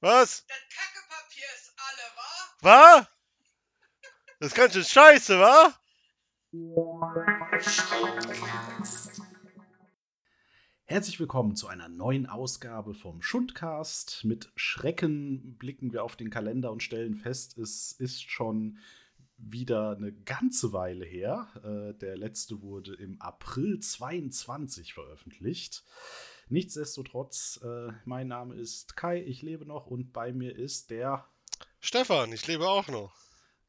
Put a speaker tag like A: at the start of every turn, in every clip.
A: Was?
B: Das Kackepapier ist alle, wa?
A: Wa? Das ist ganz schön scheiße, wa?
C: Herzlich willkommen zu einer neuen Ausgabe vom Schundcast. Mit Schrecken blicken wir auf den Kalender und stellen fest, es ist schon wieder eine ganze Weile her. Äh, der letzte wurde im April 22 veröffentlicht. Nichtsdestotrotz, äh, mein Name ist Kai, ich lebe noch und bei mir ist der.
A: Stefan, ich lebe auch noch.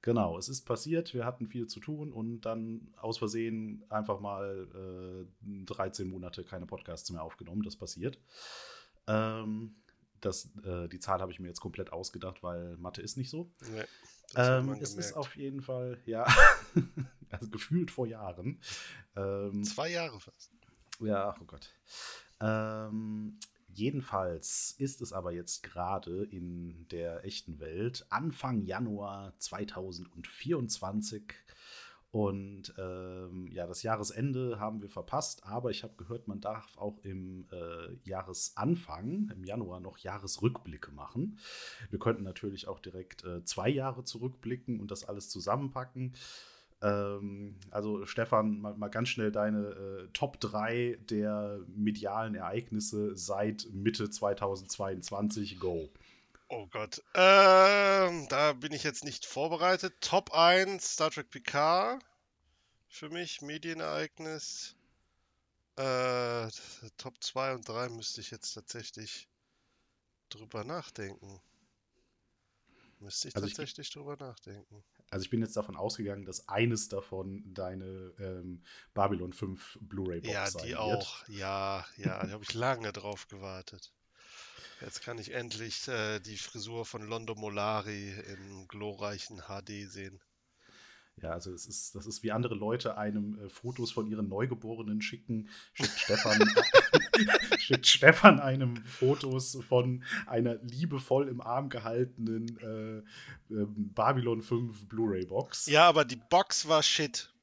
C: Genau, es ist passiert, wir hatten viel zu tun und dann aus Versehen einfach mal äh, 13 Monate keine Podcasts mehr aufgenommen. Das passiert. Ähm, das, äh, die Zahl habe ich mir jetzt komplett ausgedacht, weil Mathe ist nicht so.
A: Nee,
C: Ähm, es ist auf jeden Fall, ja, also gefühlt vor Jahren. Ähm,
A: Zwei Jahre fast.
C: ja, oh Gott. Ähm, jedenfalls ist es aber jetzt gerade in der echten Welt Anfang Januar 2024 und ähm, ja, das Jahresende haben wir verpasst, aber ich habe gehört, man darf auch im äh, Jahresanfang, im Januar, noch Jahresrückblicke machen. Wir könnten natürlich auch direkt äh, zwei Jahre zurückblicken und das alles zusammenpacken. Ähm, also Stefan, mal, mal ganz schnell deine äh, Top 3 der medialen Ereignisse seit Mitte 2022. Go.
A: Oh Gott. Ähm, da bin ich jetzt nicht vorbereitet. Top 1, Star Trek Picard. Für mich Medienereignis. Äh, Top 2 und 3 müsste ich jetzt tatsächlich drüber nachdenken. Müsste ich
C: Also ich-
A: tatsächlich drüber nachdenken.
C: Also ich bin jetzt davon ausgegangen, dass eines davon deine ähm, Babylon 5 Blu-ray-Box
A: Ja,
C: sein
A: die
C: wird.
A: auch. Ja, ja, da habe ich lange drauf gewartet. Jetzt kann ich endlich äh, die Frisur von Londo Molari im glorreichen HD sehen.
C: Ja, also es ist, das ist wie andere Leute einem äh, Fotos von ihren Neugeborenen schicken, schickt Stefan, schickt Stefan einem Fotos von einer liebevoll im Arm gehaltenen äh, ähm, Babylon 5 Blu-ray-Box.
A: Ja, aber die Box war shit.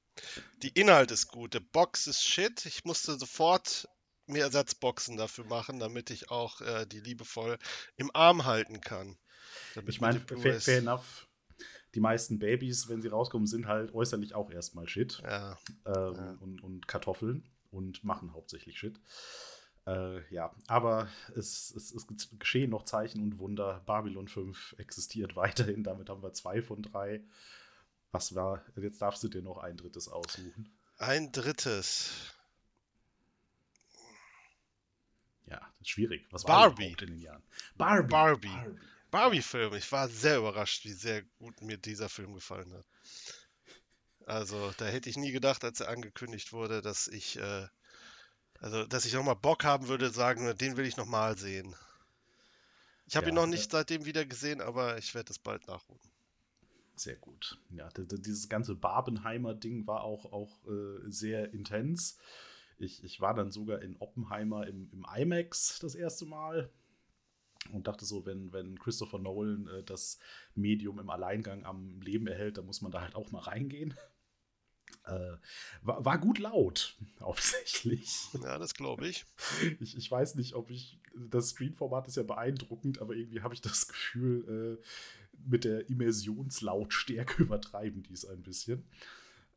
A: Die Inhalt ist gut. Die Box ist shit. Ich musste sofort mir Ersatzboxen dafür machen, damit ich auch äh, die liebevoll im Arm halten kann. Damit
C: Ich meine, fair, fair enough. Die meisten Babys, wenn sie rauskommen, sind halt äußerlich auch erstmal Shit.
A: Ja,
C: ähm,
A: Ja.
C: und, und Kartoffeln und machen hauptsächlich Shit. Äh, ja, aber es, es, es geschehen noch Zeichen und Wunder. Babylon 5 existiert weiterhin. Damit haben wir zwei von drei. Was war, jetzt darfst du dir noch ein drittes aussuchen.
A: ein drittes.
C: Ja, das ist schwierig. Was
A: Barbie.
C: war überhaupt in den Jahren? Barbie.
A: Barbie. Barbie-Film. Ich war sehr überrascht, wie sehr gut mir dieser Film gefallen hat. Also, da hätte ich nie gedacht, als er angekündigt wurde, dass ich, äh, also, dass ich nochmal Bock haben würde, sagen, den will ich nochmal sehen. Ich habe ihn
C: Ja,
A: noch nicht seitdem wieder gesehen, aber ich werde es bald nachholen.
C: Sehr gut. Ja, dieses ganze Barbenheimer-Ding war auch, auch äh, sehr intens. Ich, ich war dann sogar in Oppenheimer im, im IMAX das erste Mal und dachte so, wenn, wenn Christopher Nolan äh, das Medium im Alleingang am Leben erhält, dann muss man da halt auch mal reingehen. Äh, war, war gut laut, hauptsächlich.
A: Ja, das glaube ich.
C: Ich, ich weiß nicht, ob ich. Das Screenformat ist ja beeindruckend, aber irgendwie habe ich das Gefühl, äh, mit der Immersionslautstärke übertreiben die es ein bisschen.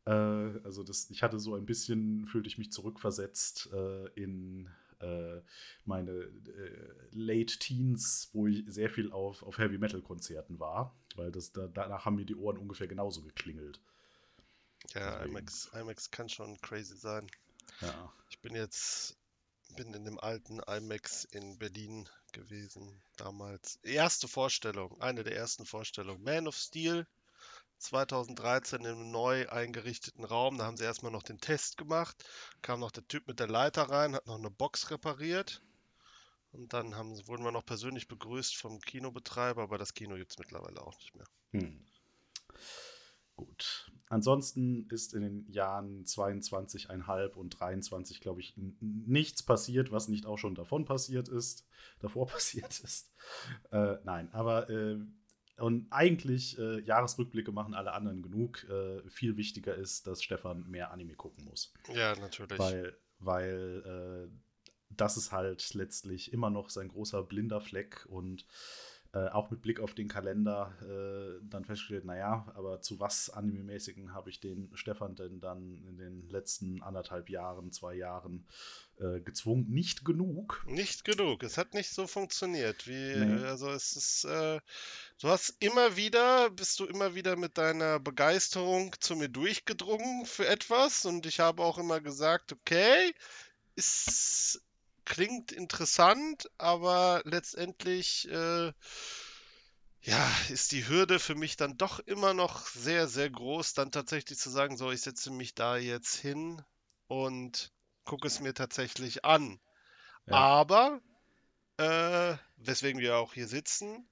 C: Äh, also, das, ich hatte so ein bisschen, fühlte ich mich zurückversetzt äh, in äh, meine äh, Late Teens, wo ich sehr viel auf, auf Heavy Metal Konzerten war, weil das, da, danach haben mir die Ohren ungefähr genauso geklingelt.
A: Ja,
C: Deswegen.
A: IMAX, IMAX kann schon crazy sein.
C: Ja.
A: Ich bin jetzt, bin in dem alten IMAX in Berlin gewesen damals. Erste Vorstellung, eine der ersten Vorstellungen. Man of Steel 2013 im neu eingerichteten Raum. Da haben sie erstmal noch den Test gemacht. Kam noch der Typ mit der Leiter rein, hat noch eine Box repariert. Und dann haben, wurden wir noch persönlich begrüßt vom Kinobetreiber, aber das Kino gibt es mittlerweile auch nicht mehr.
C: Hm. Gut. Ansonsten ist in den Jahren 22,5 und 23, glaube ich, nichts passiert, was nicht auch schon davon passiert ist, davor passiert ist. Äh, nein, aber äh, und eigentlich äh, Jahresrückblicke machen alle anderen genug. Äh, viel wichtiger ist, dass Stefan mehr Anime gucken muss.
A: Ja, natürlich.
C: Weil, weil äh, das ist halt letztlich immer noch sein großer blinder Fleck und äh, auch mit Blick auf den Kalender äh, dann festgestellt, naja, aber zu was Anime-mäßigen habe ich den Stefan denn dann in den letzten anderthalb Jahren, zwei Jahren äh, gezwungen? Nicht genug.
A: Nicht genug. Es hat nicht so funktioniert. Wie,
C: Nee.
A: Also es ist, äh, du hast immer wieder, bist du immer wieder mit deiner Begeisterung zu mir durchgedrungen für etwas und ich habe auch immer gesagt, okay, es klingt interessant, aber letztendlich äh, ja, ist die Hürde für mich dann doch immer noch sehr, sehr groß, dann tatsächlich zu sagen, so, ich setze mich da jetzt hin und gucke es mir tatsächlich an.
C: Ja.
A: Aber, äh, weswegen wir auch hier sitzen,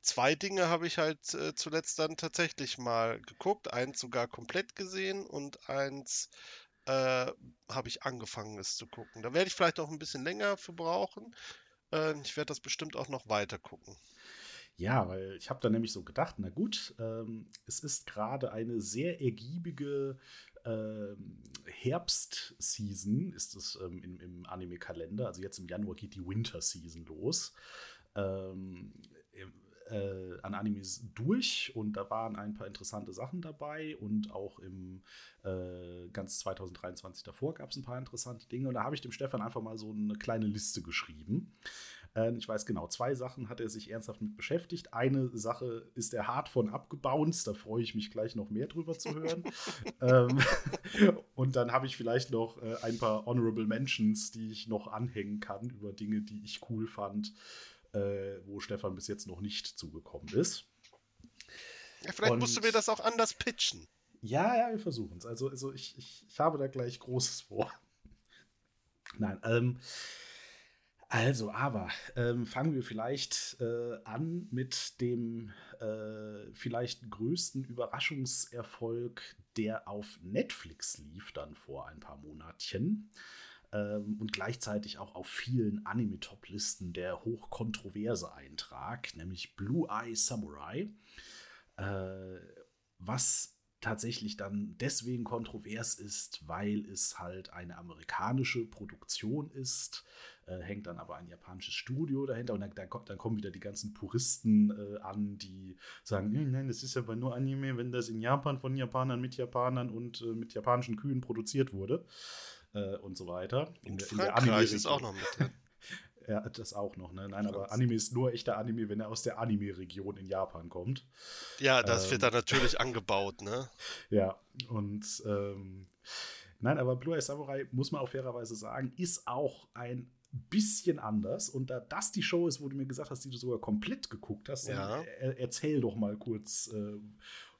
A: zwei Dinge habe ich halt äh, zuletzt dann tatsächlich mal geguckt. Eins sogar komplett gesehen und eins äh, habe ich angefangen, es zu gucken. Da werde ich vielleicht auch ein bisschen länger für brauchen. Äh, ich werde das bestimmt auch noch weiter gucken.
C: Ja, weil ich habe da nämlich so gedacht, na gut, ähm, es ist gerade eine sehr ergiebige ähm, Herbstseason, ist es ähm, im, im Anime-Kalender. Also jetzt im Januar geht die Winter-Season los. Ähm, äh, an Animes durch und da waren ein paar interessante Sachen dabei und auch im äh, ganz 2023 davor gab es ein paar interessante Dinge und da habe ich dem Stefan einfach mal so eine kleine Liste geschrieben. Äh, ich weiß genau, zwei Sachen hat er sich ernsthaft mit beschäftigt. Eine Sache ist er hart von abgebounced, da freue ich mich gleich noch mehr drüber zu hören. ähm, und dann habe ich vielleicht noch äh, ein paar Honorable Mentions, die ich noch anhängen kann über Dinge, die ich cool fand äh, wo Stefan bis jetzt noch nicht zugekommen ist.
A: Ja, vielleicht
C: Und-
A: musst du mir das auch anders pitchen.
C: Ja, ja, wir versuchen es. Also, also ich, ich, ich habe da gleich Großes vor. Nein, ähm, also, aber ähm, fangen wir vielleicht äh, an mit dem äh, vielleicht größten Überraschungserfolg, der auf Netflix lief, dann vor ein paar Monatchen. Ähm, und gleichzeitig auch auf vielen Anime-Top-Listen der hochkontroverse Eintrag, nämlich Blue Eye Samurai. Äh, was tatsächlich dann deswegen kontrovers ist, weil es halt eine amerikanische Produktion ist, äh, hängt dann aber ein japanisches Studio dahinter und dann, dann, kommen wieder die ganzen Puristen äh, an, die sagen, "Hm, nein, das ist aber nur Anime, wenn das in Japan von Japanern mit Japanern und äh, mit japanischen Kühen produziert wurde äh, und so weiter. In in der
A: Frankreich ist auch noch mit drin.
C: Ja, das auch noch, ne? Nein, aber. Anime ist nur echter Anime, wenn er aus der Anime-Region in Japan kommt.
A: Ja, das
C: Ähm.
A: wird dann natürlich angebaut, ne?
C: Ja, und ähm, nein, aber Blue Eye Samurai, muss man auch fairerweise sagen, ist auch ein bisschen anders. Und da das die Show ist, wo du mir gesagt hast, die du sogar komplett geguckt hast,
A: Ja.
C: er, erzähl doch mal kurz, äh,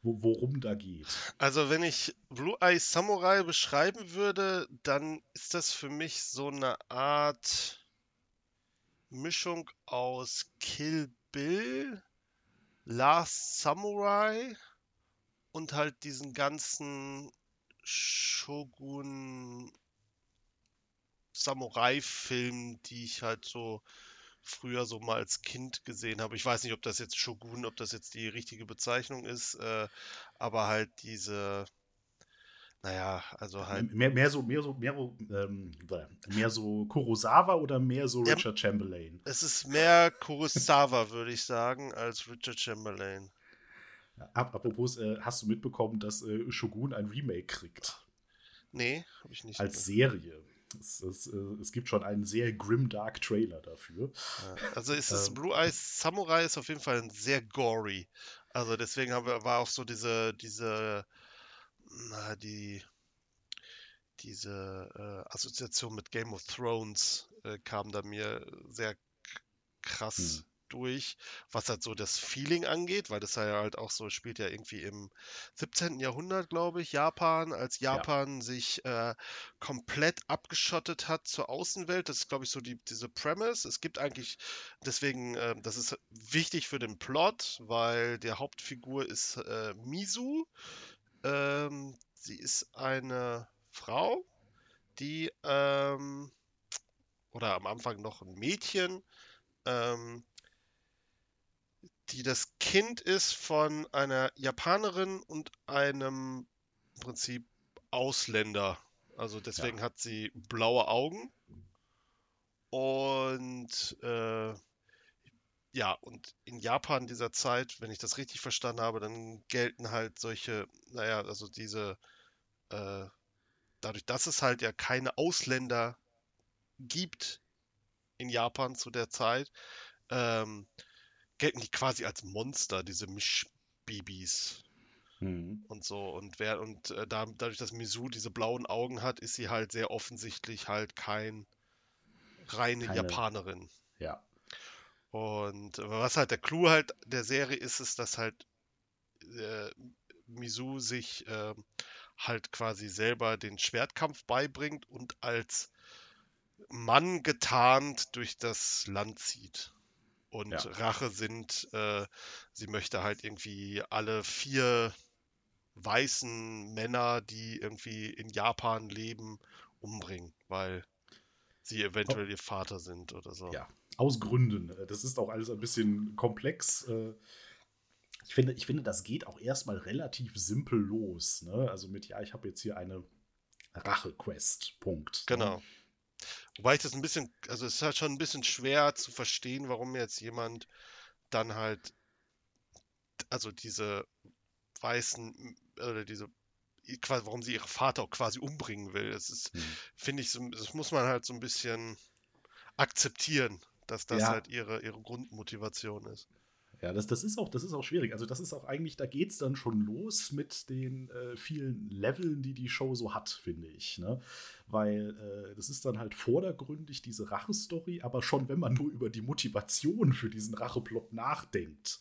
C: wo, worum da geht.
A: Also, wenn ich Blue Eye Samurai beschreiben würde, dann ist das für mich so eine Art Mischung aus Kill Bill, Last Samurai und halt diesen ganzen Shogun Samurai-Filmen, die ich halt so früher so mal als Kind gesehen habe. Ich weiß nicht, ob das jetzt Shogun, ob das jetzt die richtige Bezeichnung ist, äh, aber halt diese, naja, also halt,
C: Mehr, mehr so, mehr so, mehr, so, ähm, mehr so Kurosawa oder mehr so
A: Ja.
C: Richard Chamberlain?
A: es ist mehr Kurosawa, würde ich sagen, als Richard Chamberlain.
C: Ap- Apropos, äh, hast du mitbekommen, dass äh, Shogun ein Remake kriegt?
A: Nee, habe ich nicht.
C: Als Serie. Es, es, äh, es gibt schon einen sehr grimdark Trailer dafür.
A: Also ist es
C: Ähm.
A: Blue Eyes Samurai ist auf jeden Fall ein sehr gory. Also deswegen wir, war auch so diese, diese, na, die, diese äh, Assoziation mit Game of Thrones äh, kam da mir sehr krass
C: Hm.
A: Durch, was halt so das Feeling angeht, weil das ja halt auch so spielt ja irgendwie im 17. Jahrhundert, glaube ich, Japan, als
C: Ja.
A: Japan sich äh, komplett abgeschottet hat zur Außenwelt. Das ist, glaube ich, so die, diese Premise. Es gibt eigentlich, deswegen, äh, das ist wichtig für den Plot, weil der Hauptfigur ist äh, Misu. Ähm, sie ist eine Frau, die, ähm, oder am Anfang noch ein Mädchen, ähm, die das Kind ist von einer Japanerin und einem im Prinzip Ausländer. Also deswegen hat sie blaue Augen und äh, ja, und in Japan dieser Zeit, wenn ich das richtig verstanden habe, dann gelten halt solche, naja, also diese, äh, dadurch, dass es halt ja keine Ausländer gibt in Japan zu der Zeit, ähm, gelten die quasi als Monster, diese Mischbabys
C: Mhm.
A: und so. Und wer und äh, da, dadurch, dass Misu diese blauen Augen hat, ist sie halt sehr offensichtlich halt kein reine
C: Keine-
A: Japanerin.
C: Ja.
A: Und äh, was halt der Clou halt der Serie ist, ist, dass halt äh, Misu sich ähm, halt quasi selber den Schwertkampf beibringt und als Mann getarnt durch das Land zieht. Und
C: Ja.
A: Rache sind, äh, sie möchte halt irgendwie alle vier weißen Männer, die irgendwie in Japan leben, umbringen, weil sie eventuell ihr Vater sind oder so.
C: Ja, aus Gründen. Das ist auch alles ein bisschen komplex. Äh, Ich finde, ich finde, das geht auch erstmal relativ simpel los. Ne? Also mit, ja, ich habe jetzt hier eine Rache-Quest. Punkt. ne?
A: Wobei ich das ein bisschen, also es ist halt schon ein bisschen schwer zu verstehen, warum jetzt jemand dann halt, also diese weißen, oder diese, quasi, warum sie ihren Vater auch quasi umbringen will. Das ist,
C: Hm.
A: finde ich, so, das muss man halt so ein bisschen akzeptieren, dass das
C: Ja.
A: halt ihre, ihre Grundmotivation ist.
C: Ja, das, das, ist auch, das ist auch schwierig. Also, das ist auch eigentlich, da geht es dann schon los mit den äh, vielen Leveln, die die Show so hat, finde ich. Ne? Weil äh, das ist dann halt vordergründig diese Rache-Story, aber schon wenn man nur über die Motivation für diesen Racheplot nachdenkt,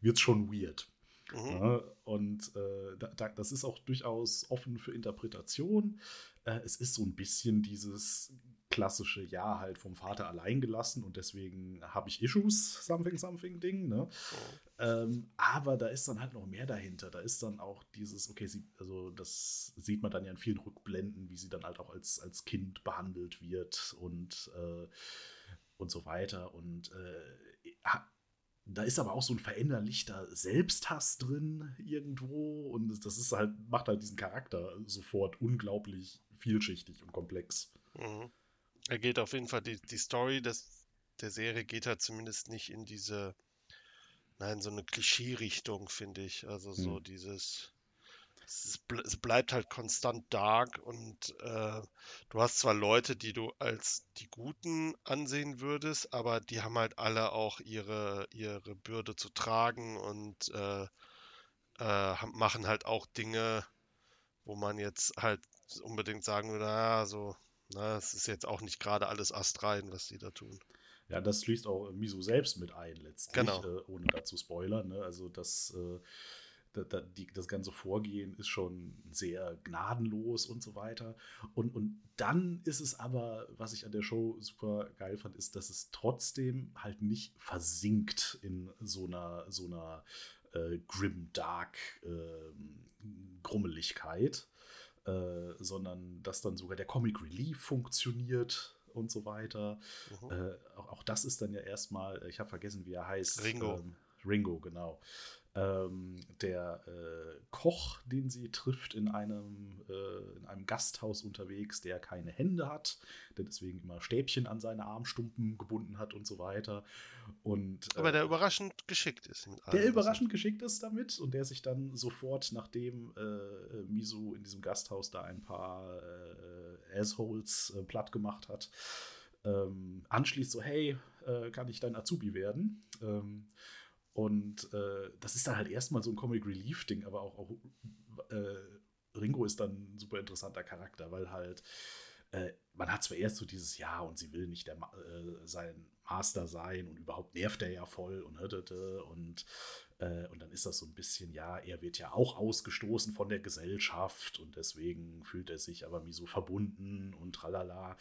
C: wird es schon weird.
A: Mhm.
C: Ja, und äh, da, da, das ist auch durchaus offen für Interpretation. Äh, es ist so ein bisschen dieses klassische, ja, halt vom Vater allein gelassen und deswegen habe ich Issues, something, something Ding. Ne? Ähm, aber da ist dann halt noch mehr dahinter. Da ist dann auch dieses, okay, sie, also das sieht man dann ja in vielen Rückblenden, wie sie dann halt auch als, als Kind behandelt wird und, äh, und so weiter. Und äh, da ist aber auch so ein verinnerlichter Selbsthass drin irgendwo. Und das- das ist halt, macht halt diesen Charakter sofort unglaublich vielschichtig und komplex.
A: Mhm. Er geht auf jeden Fall, die, die Story des, der Serie geht halt zumindest nicht in diese, nein, so eine Klischee-Richtung, finde ich. Also so
C: Hm.
A: dieses, es, es bleibt halt konstant dark und äh, du hast zwar Leute, die du als die Guten ansehen würdest, aber die haben halt alle auch ihre, ihre Bürde zu tragen und äh, äh, machen halt auch Dinge, wo man jetzt halt unbedingt sagen würde, na, so, na, es ist jetzt auch nicht gerade alles astrein, was die da tun.
C: Ja, das schließt auch Miso selbst mit ein, letztlich,
A: Genau.
C: äh, ohne dazu spoilern. Ne? Also das, äh, da, da, die, das ganze Vorgehen ist schon sehr gnadenlos und so weiter. Und, und dann ist es aber, was ich an der Show super geil fand, ist, dass es trotzdem halt nicht versinkt in so einer, so einer äh, grim, dark ähm, Grummeligkeit, äh, sondern dass dann sogar der Comic Relief funktioniert und so weiter.
A: Mhm.
C: Äh, auch, auch das ist dann ja erstmal, ich habe vergessen, wie er heißt.
A: Ringo.
C: Ähm, Ringo, genau. Ähm, der äh, Koch, den sie trifft in einem, äh, in einem Gasthaus unterwegs, der keine Hände hat, der deswegen immer Stäbchen an seine Armstumpen gebunden hat und so weiter. Und,
A: Aber der
C: äh,
A: überraschend geschickt ist.
C: der
A: er-
C: überraschend geschickt ist damit und der sich dann sofort, nachdem äh, Misu in diesem Gasthaus da ein paar äh, Assholes äh, platt gemacht hat, ähm, anschließt so, hey, äh, kann ich dein Azubi werden? Ähm, und äh, das ist dann halt erstmal so ein Comic Relief-Ding, aber auch, auch äh, Ringo ist dann ein super interessanter Charakter, weil halt äh, man hat zwar erst so dieses Ja und sie will nicht der, äh, sein Master sein und überhaupt nervt er ja voll und und äh, und dann ist das so ein bisschen, ja, er wird ja auch ausgestoßen von der Gesellschaft und deswegen fühlt er sich aber wie so verbunden und tralala.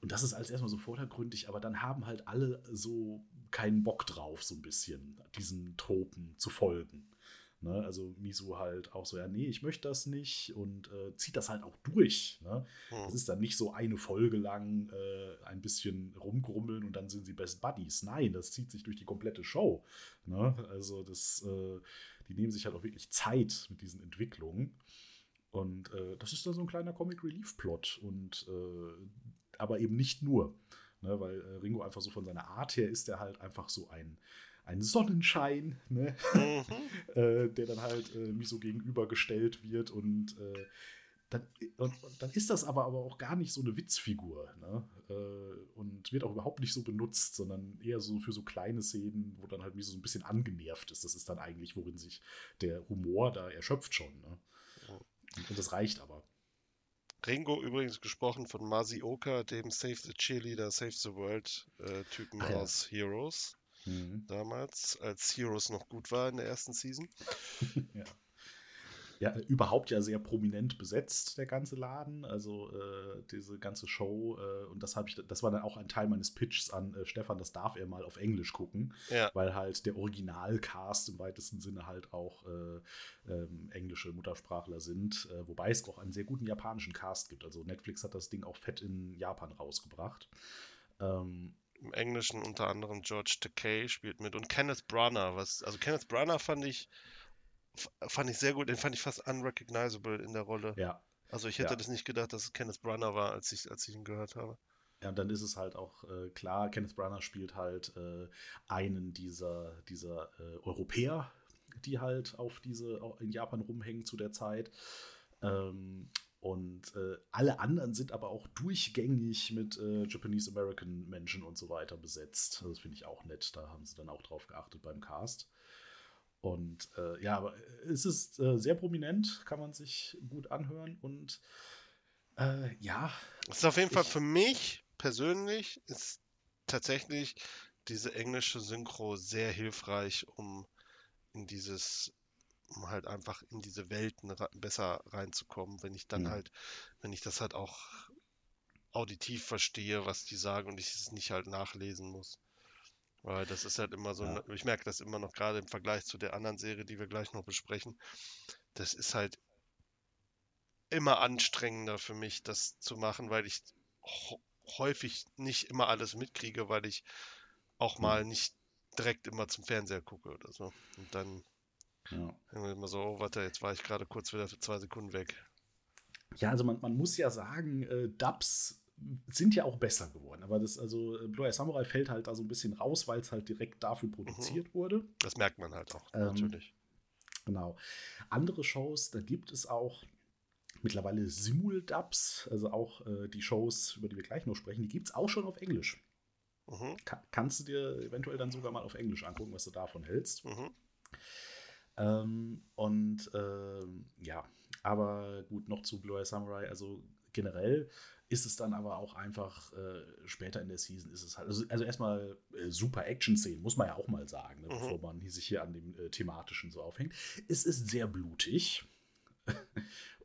C: Und das ist alles erstmal so vordergründig, aber dann haben halt alle so keinen Bock drauf, so ein bisschen diesen Tropen zu folgen. Ne? Also Misu halt auch so, ja, nee, ich möchte das nicht und äh, zieht das halt auch durch. Ne?
A: Hm.
C: Das ist dann nicht so eine Folge lang äh, ein bisschen rumgrummeln und dann sind sie Best Buddies. Nein, das zieht sich durch die komplette Show. Ne? Also das, äh, die nehmen sich halt auch wirklich Zeit mit diesen Entwicklungen. Und äh, das ist dann so ein kleiner Comic Relief Plot und äh, aber eben nicht nur, ne? weil äh, Ringo einfach so von seiner Art her ist er halt einfach so ein ein Sonnenschein, ne?
A: Mhm.
C: äh, der dann halt äh, Miso gegenübergestellt wird und äh, dann, und, und dann ist das aber, aber auch gar nicht so eine Witzfigur ne? äh, und wird auch überhaupt nicht so benutzt, sondern eher so für so kleine Szenen, wo dann halt Miso so ein bisschen angenervt ist. Das ist dann eigentlich, worin sich der Humor da erschöpft schon. Ne? Und, und das reicht aber.
A: Ringo übrigens gesprochen von Masioka, dem Save the Cheerleader, Save the World äh,
C: ja.
A: aus Heroes.
C: Mhm.
A: Damals, als Heroes noch gut war in der ersten Season.
C: ja. Ja, überhaupt ja sehr prominent besetzt, der ganze Laden. Also äh, diese ganze Show. Äh, und das ich, das war dann auch ein Teil meines Pitches an äh, Stefan, das darf er mal auf Englisch gucken,
A: Ja,
C: weil halt der Originalcast im weitesten Sinne halt auch äh, ähm, englische Muttersprachler sind, äh, wobei es auch einen sehr guten japanischen Cast gibt. Also Netflix hat das Ding auch fett in Japan rausgebracht. Ähm,
A: im Englischen unter anderem George Takei spielt mit und Kenneth Branagh. Was, also Kenneth Branagh fand ich, fand ich sehr gut, den fand ich fast unrecognizable in der Rolle.
C: ja,
A: Also ich hätte
C: Ja.
A: das nicht gedacht, dass es Kenneth Branagh war, als ich, als ich ihn gehört habe.
C: Ja, und dann ist es halt auch äh, klar, Kenneth Branagh spielt halt äh, einen dieser, dieser äh, Europäer, die halt auf diese in Japan rumhängen zu der Zeit. Ähm, und äh, alle anderen sind aber auch durchgängig mit äh, Japanese American Menschen und so weiter besetzt. Das finde ich auch nett. Da haben sie dann auch drauf geachtet beim Cast. Und äh, ja, aber es ist äh, sehr prominent, kann man sich gut anhören. Und äh, ja,
A: Es ist auf jeden Fall
C: Ich-
A: für mich persönlich ist tatsächlich diese englische Synchro sehr hilfreich, um in dieses, um halt einfach in diese Welten besser reinzukommen, wenn ich dann
C: Mhm.
A: halt, wenn ich das halt auch auditiv verstehe, was die sagen und ich es nicht halt nachlesen muss. Weil das ist halt immer so,
C: Ja.
A: ein- ich merke das immer noch gerade im Vergleich zu der anderen Serie, die wir gleich noch besprechen. Das ist halt immer anstrengender für mich, das zu machen, weil ich häufig nicht immer alles mitkriege, weil ich auch
C: Mhm.
A: mal nicht direkt immer zum Fernseher gucke oder so. Und dann
C: ja.
A: immer so, oh, warte, jetzt war ich gerade kurz wieder für zwei Sekunden weg.
C: Ja, also man, man muss ja sagen, äh, Dubs sind ja auch besser geworden. Aber das, also äh, Blue Eye Samurai fällt halt da so ein bisschen raus, weil es halt direkt dafür produziert wurde.
A: Das merkt man halt auch,
C: Ähm,
A: natürlich.
C: Genau. Andere Shows, da gibt es auch mittlerweile Simul-Dubs, also auch äh, die Shows, über die wir gleich noch sprechen, die gibt es auch schon auf Englisch.
A: Mhm,
C: Ka kannst du dir eventuell dann sogar mal auf Englisch angucken, was du davon hältst.
A: mhm.
C: Ähm, und ähm, ja, aber gut, noch zu Blue Eye Samurai. Also generell ist es dann aber auch einfach äh, später in der Season ist es halt, also, also erstmal äh, super Action-Szenen, muss man ja auch mal sagen, ne,
A: Mhm.
C: bevor man sich hier an dem äh, thematischen so aufhängt. Es ist sehr blutig.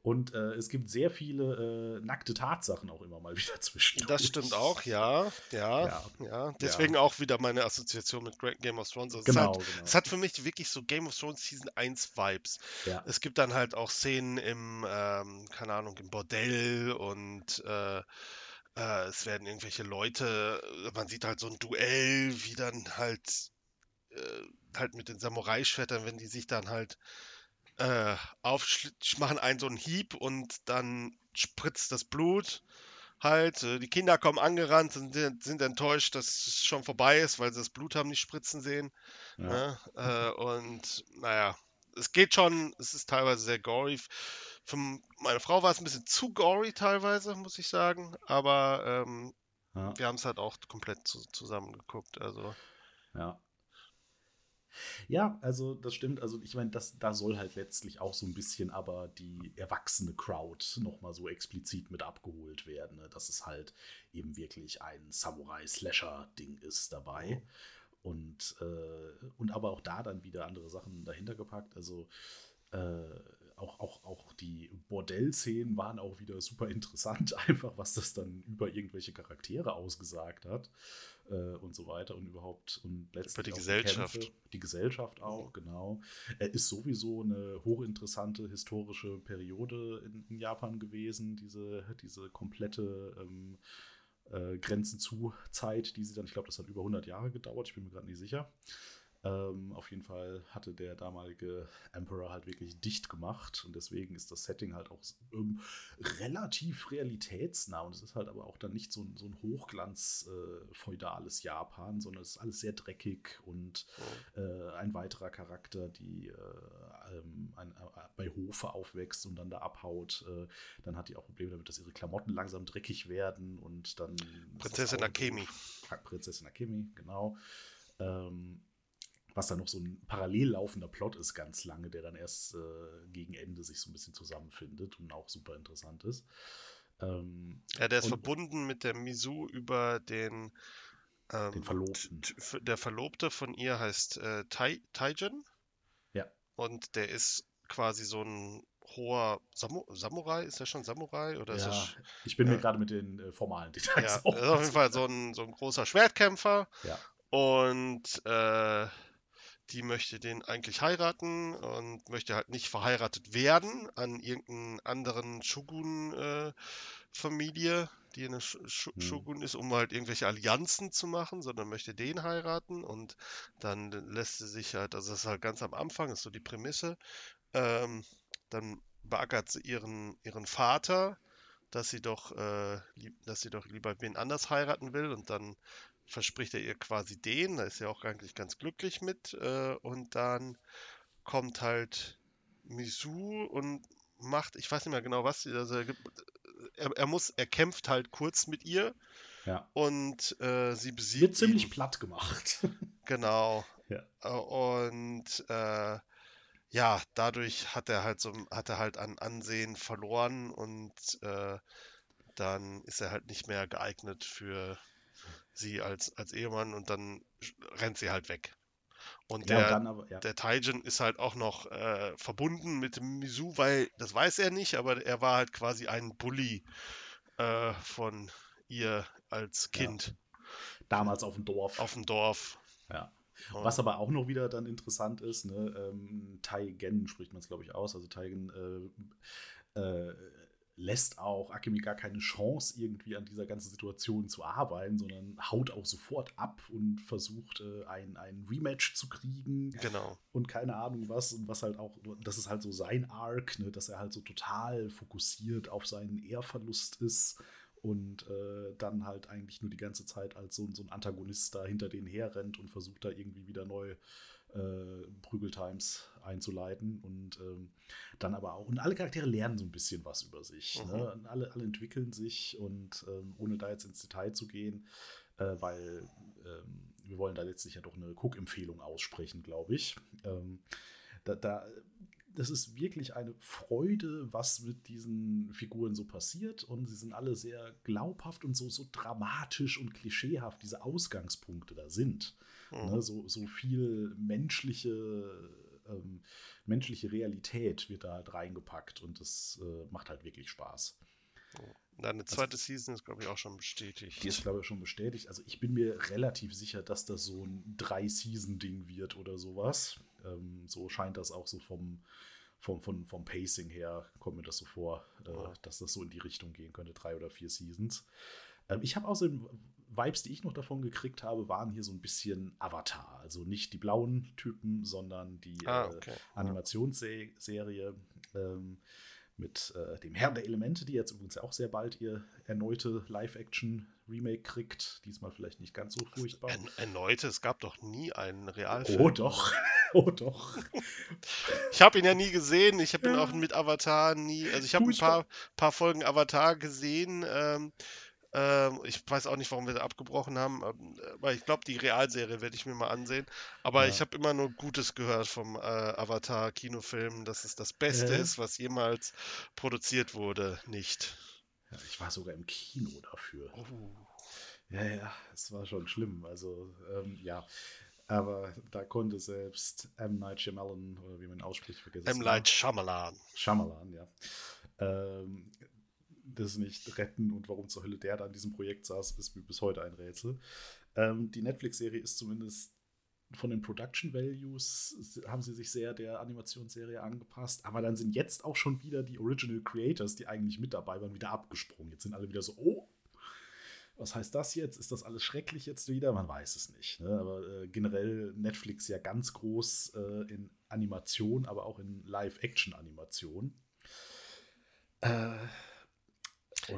C: Und äh, es gibt sehr viele äh, nackte Tatsachen auch immer mal wieder zwischen.
A: Das stimmt auch, ja, ja,
C: Ja.
A: ja. Deswegen auch wieder meine Assoziation mit Game of Thrones. Also es,
C: Genau,
A: hat,
C: genau.
A: es hat für mich wirklich so Game of Thrones Season 1 Vibes.
C: ja.
A: Es gibt dann halt auch Szenen im, ähm, keine Ahnung, im Bordell und äh, äh, es werden irgendwelche Leute, man sieht halt so ein Duell, wie dann halt, äh, halt mit den Samurai-Schwertern, wenn die sich dann halt äh, aufsch machen einen so einen Hieb und dann spritzt das Blut halt. Äh, die Kinder kommen angerannt, sind, sind enttäuscht, dass es schon vorbei ist, weil sie das Blut haben nicht spritzen sehen.
C: Ja.
A: Ne? Äh, und naja, es geht schon, es ist teilweise sehr gory. Für meine Frau war es ein bisschen zu gory teilweise, muss ich sagen, aber ähm,
C: Ja.
A: wir haben es halt auch komplett zu, zusammen geguckt. Also,
C: Ja. Ja, also das stimmt. Also ich meine, das, da soll halt letztlich auch so ein bisschen aber die erwachsene Crowd nochmal so explizit mit abgeholt werden. Ne? Dass es halt eben wirklich ein Samurai-Slasher-Ding ist dabei. Und, äh, und aber auch da dann wieder andere Sachen dahinter gepackt. Also äh, auch, auch, auch die Bordell-Szenen waren auch wieder super interessant, einfach was das dann über irgendwelche Charaktere ausgesagt hat äh, und so weiter und überhaupt und letztlich
A: die
C: auch
A: Gesellschaft.
C: Kämpfe. die Gesellschaft auch, genau. Er ist sowieso eine hochinteressante historische Periode in, in Japan gewesen, diese, diese komplette ähm, äh, Grenzen zu Zeit, die sie dann, ich glaube, das hat über 100 Jahre gedauert, ich bin mir gerade nicht sicher. Ähm, auf jeden Fall hatte der damalige Emperor halt wirklich dicht gemacht und deswegen ist das Setting halt auch ähm, relativ realitätsnah und es ist halt aber auch dann nicht so, ein, so ein Hochglanz-feudales äh, Japan, sondern es ist alles sehr dreckig und oh. äh, ein weiterer Charakter, die äh, ähm, ein, äh, bei Hofe aufwächst und dann da abhaut, äh, dann hat die auch Probleme damit, dass ihre Klamotten langsam dreckig werden und dann
A: Prinzessin Akemi.
C: Prinzessin Akemi, genau. Ähm, was dann noch so ein parallel laufender Plot ist, ganz lange, der dann erst äh, gegen Ende sich so ein bisschen zusammenfindet und auch super interessant ist. Ähm,
A: ja, der ist verbunden mit der Misu über den,
C: ähm, den Verlobten.
A: Der Verlobte von ihr heißt äh, Tai Taijin.
C: Ja.
A: Und der ist quasi so ein hoher Samu Samurai, ist er schon Samurai? Oder ja,
C: ist ich bin äh, mir gerade mit den äh, formalen Details.
A: Ja, ist auf jeden Fall so ein, so ein großer Schwertkämpfer.
C: Ja.
A: Und äh, die möchte den eigentlich heiraten und möchte halt nicht verheiratet werden an irgendeinen anderen Shogun-Familie, äh, die eine Sh Sh hm. Shogun ist, um halt irgendwelche Allianzen zu machen, sondern möchte den heiraten und dann lässt sie sich halt, also das ist halt ganz am Anfang, ist so die Prämisse, ähm, dann beackert sie ihren, ihren Vater, dass sie doch, äh, dass sie doch lieber wen anders heiraten will und dann verspricht er ihr quasi den, da ist er auch eigentlich ganz glücklich mit. Äh, und dann kommt halt Misu und macht, ich weiß nicht mehr genau was, also er, er muss, er kämpft halt kurz mit ihr.
C: Ja.
A: Und äh, sie besiegt.
C: Wird ziemlich ihn. platt gemacht.
A: Genau.
C: Ja.
A: Äh, und äh, ja, dadurch hat er halt so, hat er halt an Ansehen verloren und äh, dann ist er halt nicht mehr geeignet für sie als, als Ehemann und dann rennt sie halt weg. Und ja, der, aber, ja. der Taijin ist halt auch noch äh, verbunden mit Misu, weil das weiß er nicht, aber er war halt quasi ein Bully äh, von ihr als Kind. Ja.
C: Damals auf dem Dorf.
A: Auf dem Dorf.
C: Ja. Was aber auch noch wieder dann interessant ist, ne, ähm, Taigen spricht man es, glaube ich, aus. Also Taigen äh, äh, lässt auch Akemi gar keine Chance, irgendwie an dieser ganzen Situation zu arbeiten, sondern haut auch sofort ab und versucht, äh, ein, ein Rematch zu kriegen.
A: Genau.
C: Und keine Ahnung was. Und was halt auch, das ist halt so sein Arc, ne, dass er halt so total fokussiert auf seinen Ehrverlust ist und äh, dann halt eigentlich nur die ganze Zeit als so, so ein Antagonist da hinter denen herrennt und versucht da irgendwie wieder neu äh, Prügeltimes einzuleiten und ähm, dann aber auch, und alle Charaktere lernen so ein bisschen was über sich. Ne? Mhm. Ne? Alle, alle entwickeln sich und ähm, ohne da jetzt ins Detail zu gehen, äh, weil ähm, wir wollen da letztlich ja doch eine Cook-Empfehlung aussprechen, glaube ich. Ähm, da, da, das ist wirklich eine Freude, was mit diesen Figuren so passiert. Und sie sind alle sehr glaubhaft und so, so dramatisch und klischeehaft, diese Ausgangspunkte da sind. Mhm. Ne, so, so viel menschliche, ähm, menschliche Realität wird da halt reingepackt und das äh, macht halt wirklich Spaß.
A: Und eine also zweite also, Season ist, glaube ich, auch schon bestätigt.
C: Die ist, glaube ich, schon bestätigt. Also ich bin mir relativ sicher, dass das so ein Drei-Season-Ding wird oder sowas. Ähm, so scheint das auch so vom, vom, vom, vom Pacing her, kommt mir das so vor, äh, ja. dass das so in die Richtung gehen könnte, drei oder vier Seasons. Ähm, ich habe außerdem Vibes, die ich noch davon gekriegt habe, waren hier so ein bisschen Avatar. Also nicht die blauen Typen, sondern die ah, okay. äh, Animationsserie ähm, mit äh, dem Herrn der Elemente, die jetzt übrigens auch sehr bald ihr erneute Live-Action-Remake kriegt. Diesmal vielleicht nicht ganz so furchtbar.
A: Er erneute? Es gab doch nie einen Realfilm.
C: Oh doch. Oh doch.
A: ich habe ihn ja nie gesehen. Ich habe ihn auch mit Avatar nie. Also ich habe ein paar, paar Folgen Avatar gesehen. Ähm, ähm, ich weiß auch nicht, warum wir da abgebrochen haben, ähm, aber ich glaube, die Realserie werde ich mir mal ansehen. Aber ja. ich habe immer nur Gutes gehört vom äh, Avatar-Kinofilm, dass es das Beste äh? ist, was jemals produziert wurde. Nicht.
C: Ja, ich war sogar im Kino dafür. Oh. Ja, ja, es war schon schlimm. Also, ähm, ja. Aber da konnte selbst M. Night Shyamalan, oder wie man ausspricht, vergessen.
A: M. Night Shyamalan.
C: Shyamalan, ja. Ähm, das nicht retten und warum zur Hölle der da an diesem Projekt saß, ist mir bis heute ein Rätsel. Ähm, die Netflix-Serie ist zumindest von den Production Values haben sie sich sehr der Animationsserie angepasst, aber dann sind jetzt auch schon wieder die Original Creators, die eigentlich mit dabei waren, wieder abgesprungen. Jetzt sind alle wieder so, oh, Was heißt das jetzt? Ist das alles schrecklich jetzt wieder? Man weiß es nicht. Ne? Aber äh, generell Netflix ja ganz groß äh, in Animation, aber auch in Live-Action-Animation. Äh,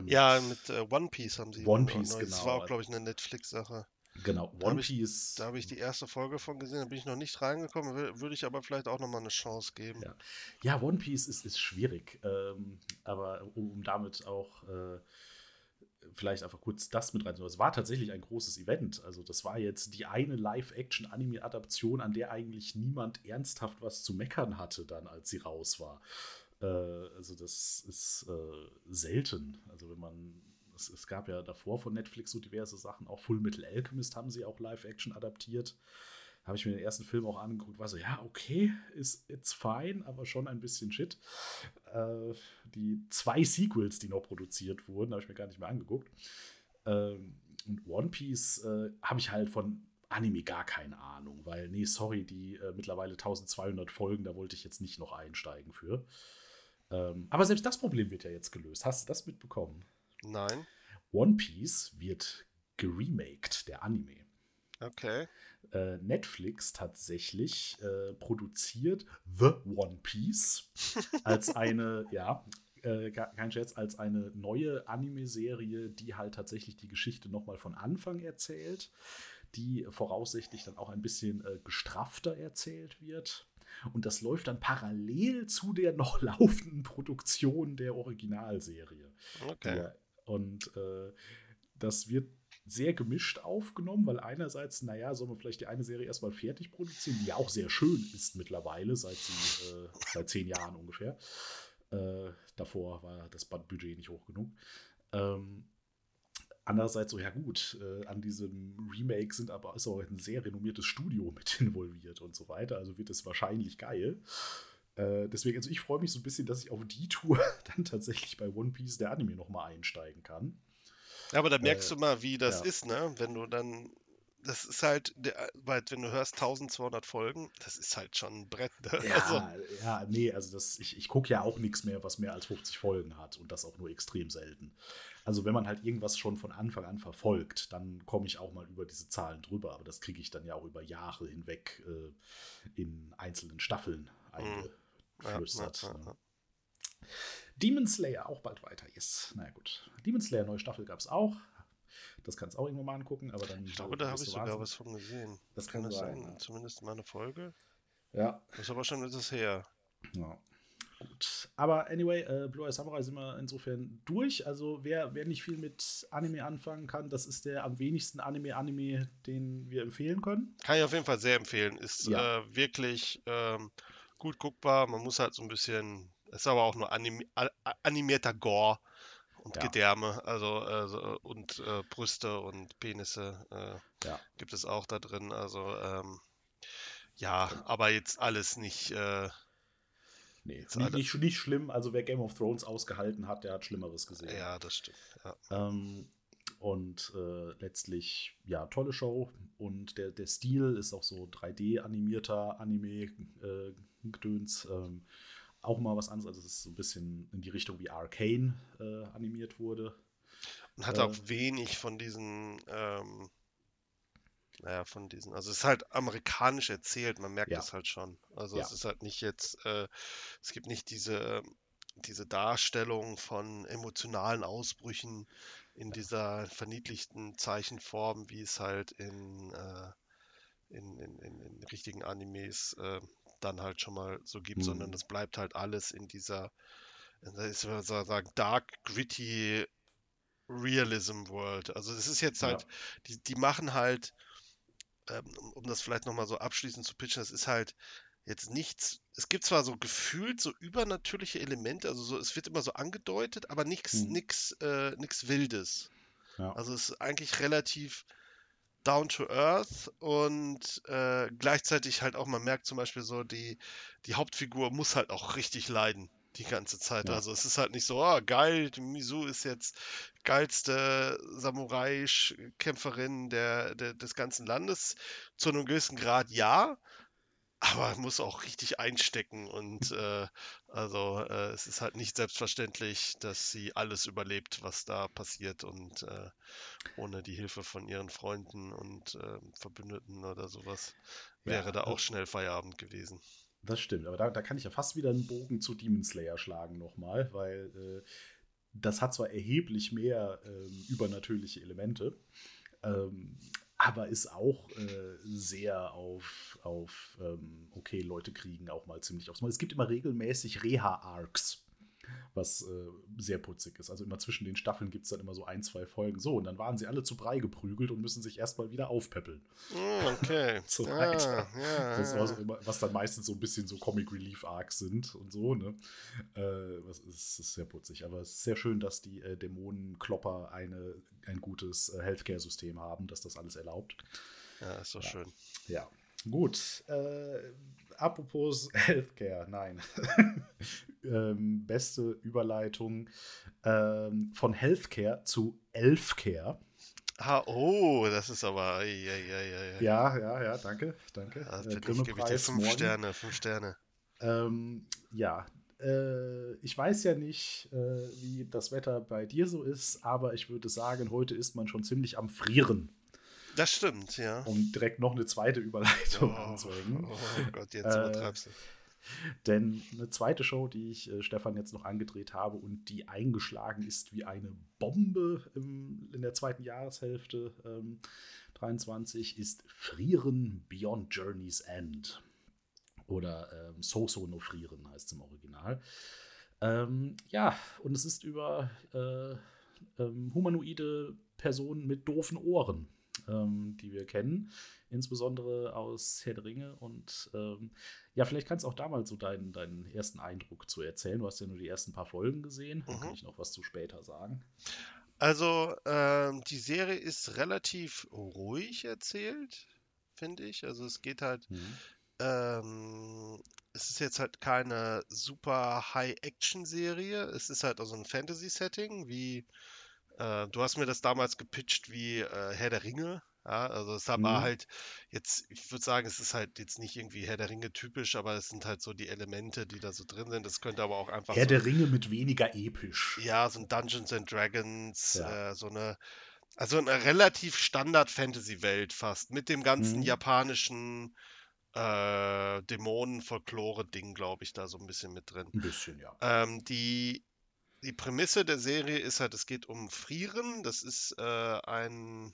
A: ja, mit äh, One Piece haben sie.
C: One Piece,
A: genau. Das war auch, glaube ich, eine Netflix-Sache.
C: Genau,
A: da
C: One
A: ich,
C: Piece.
A: Da habe ich die erste Folge von gesehen, da bin ich noch nicht reingekommen, würde ich aber vielleicht auch nochmal eine Chance geben.
C: Ja, ja One Piece ist, ist schwierig, ähm, aber um, um, damit auch äh, vielleicht einfach kurz das mit reinzunehmen. Es war tatsächlich ein großes Event. Also, das war jetzt die eine Live-Action-Anime-Adaption, an der eigentlich niemand ernsthaft was zu meckern hatte, dann, als sie raus war. Äh, also, das ist äh, selten. Also, wenn man es, es, gab ja davor von Netflix so diverse Sachen. Auch Full Metal Alchemist haben sie auch Live-Action adaptiert. Habe ich mir den ersten Film auch angeguckt, war so, ja, okay, ist it's fine, aber schon ein bisschen shit. Äh, die zwei Sequels, die noch produziert wurden, habe ich mir gar nicht mehr angeguckt. Ähm, und One Piece äh, habe ich halt von Anime gar keine Ahnung, weil, nee, sorry, die äh, mittlerweile 1200 Folgen, da wollte ich jetzt nicht noch einsteigen für. Ähm, aber selbst das Problem wird ja jetzt gelöst. Hast du das mitbekommen?
A: Nein.
C: One Piece wird geremaked, der Anime.
A: Okay.
C: Äh, Netflix tatsächlich äh, produziert The One Piece als eine, ja, äh, kein Scherz, als eine neue Anime-Serie, die halt tatsächlich die Geschichte nochmal von Anfang erzählt, die voraussichtlich dann auch ein bisschen äh, gestrafter erzählt wird. Und das läuft dann parallel zu der noch laufenden Produktion der Originalserie.
A: Okay.
C: Der und äh, das wird sehr gemischt aufgenommen, weil einerseits, naja, soll man vielleicht die eine Serie erstmal fertig produzieren, die ja auch sehr schön ist mittlerweile, seit, sie, äh, seit zehn Jahren ungefähr. Äh, davor war das Budget nicht hoch genug. Ähm, andererseits so, ja gut, äh, an diesem Remake sind aber ist auch ein sehr renommiertes Studio mit involviert und so weiter, also wird es wahrscheinlich geil. Äh, deswegen, also ich freue mich so ein bisschen, dass ich auf die Tour dann tatsächlich bei One Piece der Anime nochmal einsteigen kann.
A: Ja, aber da merkst äh, du mal, wie das ja. ist, ne? Wenn du dann, das ist halt, weil wenn du hörst 1200 Folgen, das ist halt schon ein Brett. Ne?
C: Ja, also. ja, nee, also das, ich, ich gucke ja auch nichts mehr, was mehr als 50 Folgen hat und das auch nur extrem selten. Also wenn man halt irgendwas schon von Anfang an verfolgt, dann komme ich auch mal über diese Zahlen drüber, aber das kriege ich dann ja auch über Jahre hinweg äh, in einzelnen Staffeln. Mhm flüstert. Ja, ja, ja. Demon Slayer auch bald weiter, yes. Na gut. Demon Slayer neue Staffel gab es auch. Das kannst du auch irgendwann mal angucken, aber dann.
A: Ich glaube, da habe ich sogar was von gesehen.
C: Das kann, kann das sein.
A: sein Zumindest mal eine Folge.
C: Ja.
A: Das ist aber schon etwas her.
C: Ja. Gut. Aber anyway, äh, Blue Eye Samurai sind wir insofern durch. Also, wer, wer nicht viel mit Anime anfangen kann, das ist der am wenigsten Anime-Anime, den wir empfehlen können.
A: Kann ich auf jeden Fall sehr empfehlen. Ist ja. äh, wirklich. Ähm, gut guckbar. Man muss halt so ein bisschen, es ist aber auch nur anim, animierter Gore und ja. Gedärme, also, also und äh, Brüste und Penisse äh, ja. gibt es auch da drin. Also ähm, ja, aber jetzt alles nicht. Äh,
C: nee, nicht, nicht, nicht, schlimm. Also wer Game of Thrones ausgehalten hat, der hat Schlimmeres gesehen.
A: Ja, das stimmt. Ja.
C: Ähm, und äh, letztlich, ja, tolle Show. Und der, der Stil ist auch so 3D-animierter Anime äh. Ähm, auch mal was anderes. Also es ist so ein bisschen in die Richtung wie Arcane äh, animiert wurde.
A: Und hat äh, auch wenig von diesen, ähm, naja, von diesen, also es ist halt amerikanisch erzählt, man merkt ja. das halt schon. Also ja. es ist halt nicht jetzt, äh, es gibt nicht diese, diese Darstellung von emotionalen Ausbrüchen in dieser verniedlichten Zeichenform, wie es halt in, äh, in, in, in, in richtigen Animes äh, dann halt schon mal so gibt, mhm. sondern es bleibt halt alles in dieser, ich würde sagen, dark, gritty Realism World. Also es ist jetzt halt, ja. die, die machen halt, ähm, um das vielleicht nochmal so abschließend zu pitchen, es ist halt jetzt nichts, es gibt zwar so gefühlt so übernatürliche Elemente, also so, es wird immer so angedeutet, aber nichts, mhm. nix, äh, nix Wildes. Ja. Also es ist eigentlich relativ down to earth und äh, gleichzeitig halt auch, man merkt zum Beispiel so, die, die Hauptfigur muss halt auch richtig leiden die ganze Zeit. Ja. Also es ist halt nicht so, oh, geil, Misu ist jetzt geilste Samurai-Kämpferin der, der, des ganzen Landes. Zu einem gewissen Grad ja, aber muss auch richtig einstecken und äh, also äh, es ist halt nicht selbstverständlich, dass sie alles überlebt, was da passiert und äh, ohne die Hilfe von ihren Freunden und äh, Verbündeten oder sowas wäre
C: Ja,
A: da auch schnell Feierabend gewesen.
C: das stimmt. Aber da, da kann ich ja fast wieder einen Bogen zu Demon Slayer schlagen nochmal, weil äh, das hat zwar erheblich mehr ähm, übernatürliche Elemente, ähm, aber ist auch äh, sehr auf, auf ähm, okay, Leute kriegen auch mal ziemlich aufs Maul. Es gibt immer regelmäßig Reha-Arcs, was äh, sehr putzig ist. Also immer zwischen den Staffeln gibt es dann immer so ein, zwei Folgen. So, und dann waren sie alle zu Brei geprügelt und müssen sich erstmal wieder aufpäppeln.
A: Hm, okay.
C: So
A: Ah,
C: weiter.
A: ja,
C: Das war so immer, was dann meistens so ein bisschen so Comic Relief Arcs sind und so, ne? Äh, was ist, ist sehr putzig. Aber es ist sehr schön, dass die äh, Dämonenklopper eine, ein gutes äh, Healthcare-System haben, das das alles erlaubt.
A: Ja, ist doch
C: Ja.
A: schön.
C: Ja, gut. Äh, apropos Healthcare, nein. Ähm, beste Überleitung ähm, von Healthcare zu Elfcare.
A: Ah, oh, das ist aber. ei, ei, ei.
C: Ja, ja, ja, danke, danke.
A: Da
C: Äh,
A: gebe ich dir fünf
C: morgen.
A: Sterne, fünf Sterne.
C: Ähm, ja, äh, ich weiß ja nicht, äh, wie das Wetter bei dir so ist, aber ich würde sagen, heute ist man schon ziemlich am Frieren,
A: Das stimmt, ja.
C: um direkt noch eine zweite Überleitung
A: Oh,
C: anzuhängen.
A: oh Gott, jetzt
C: Äh,
A: übertreibst du.
C: Denn eine zweite Show, die ich äh, Stefan jetzt noch angedreht habe und die eingeschlagen ist wie eine Bombe im, in der zweiten Jahreshälfte ähm, 23, ist Frieren Beyond Journey's End. Oder ähm, So So No Frieren heißt es im Original. Ähm, ja, und es ist über äh, ähm, humanoide Personen mit doofen Ohren, ähm, die wir kennen, insbesondere aus Herr der Ringe. Und ähm, ja, vielleicht kannst du auch damals so deinen, deinen ersten Eindruck zu erzählen. Du hast ja nur die ersten paar Folgen gesehen. Dann kann
A: Mhm.
C: ich noch was zu später sagen.
A: Also, ähm, die Serie ist relativ ruhig erzählt, finde ich. Also es geht halt,
C: Mhm.
A: ähm, es ist jetzt halt keine super High-Action-Serie. Es ist halt also ein Fantasy-Setting, wie, äh, du hast mir das damals gepitcht wie äh, Herr der Ringe. Ja, also es war
C: Mhm.
A: halt jetzt, ich würde sagen, es ist halt jetzt nicht irgendwie Herr der Ringe typisch, aber es sind halt so die Elemente, die da so drin sind. Es könnte aber auch einfach
C: Herr
A: so
C: der Ringe mit weniger episch.
A: ja, so ein Dungeons and Dragons,
C: Ja.
A: äh, so eine, also eine relativ Standard-Fantasy-Welt fast, mit dem ganzen
C: Mhm.
A: japanischen äh, Dämonen-Folklore-Ding, glaube ich, da so ein bisschen mit drin.
C: Ein bisschen, ja.
A: Ähm, die, die Prämisse der Serie ist halt, es geht um Frieren. Das ist äh, ein,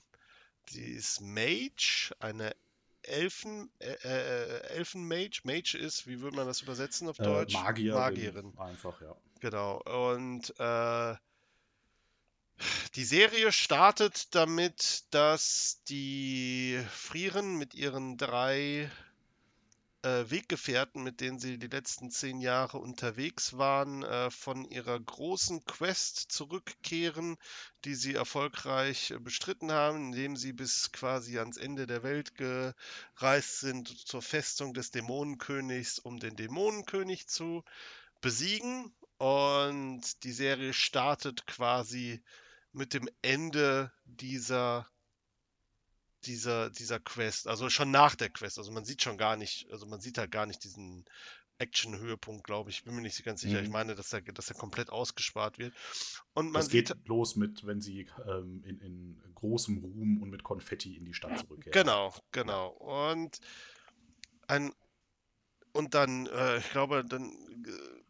A: die ist Mage, eine Elfen, äh, äh, Elfen-Mage. Mage ist, wie würde man das übersetzen auf
C: Äh,
A: Deutsch?
C: Magierin.
A: Magierin.
C: Einfach, ja.
A: Genau. Und äh, die Serie startet damit, dass die Frieren mit ihren drei äh, Weggefährten, mit denen sie die letzten zehn Jahre unterwegs waren, äh, von ihrer großen Quest zurückkehren, die sie erfolgreich äh, bestritten haben, indem sie bis quasi ans Ende der Welt gereist sind zur Festung des Dämonenkönigs, um den Dämonenkönig zu besiegen. Und die Serie startet quasi mit dem Ende dieser, dieser, dieser Quest. Also schon nach der Quest. Also man sieht schon gar nicht, also man sieht halt gar nicht diesen Action-Höhepunkt, glaube ich. Bin mir nicht ganz sicher. Ich
C: Mhm.
A: meine, dass er, dass er komplett ausgespart wird. Und man
C: Das geht
A: sieht,
C: los mit, wenn sie ähm, in, in großem Ruhm und mit Konfetti in die Stadt zurückkehren.
A: Genau, genau. Und ein und dann, äh, ich glaube, dann äh,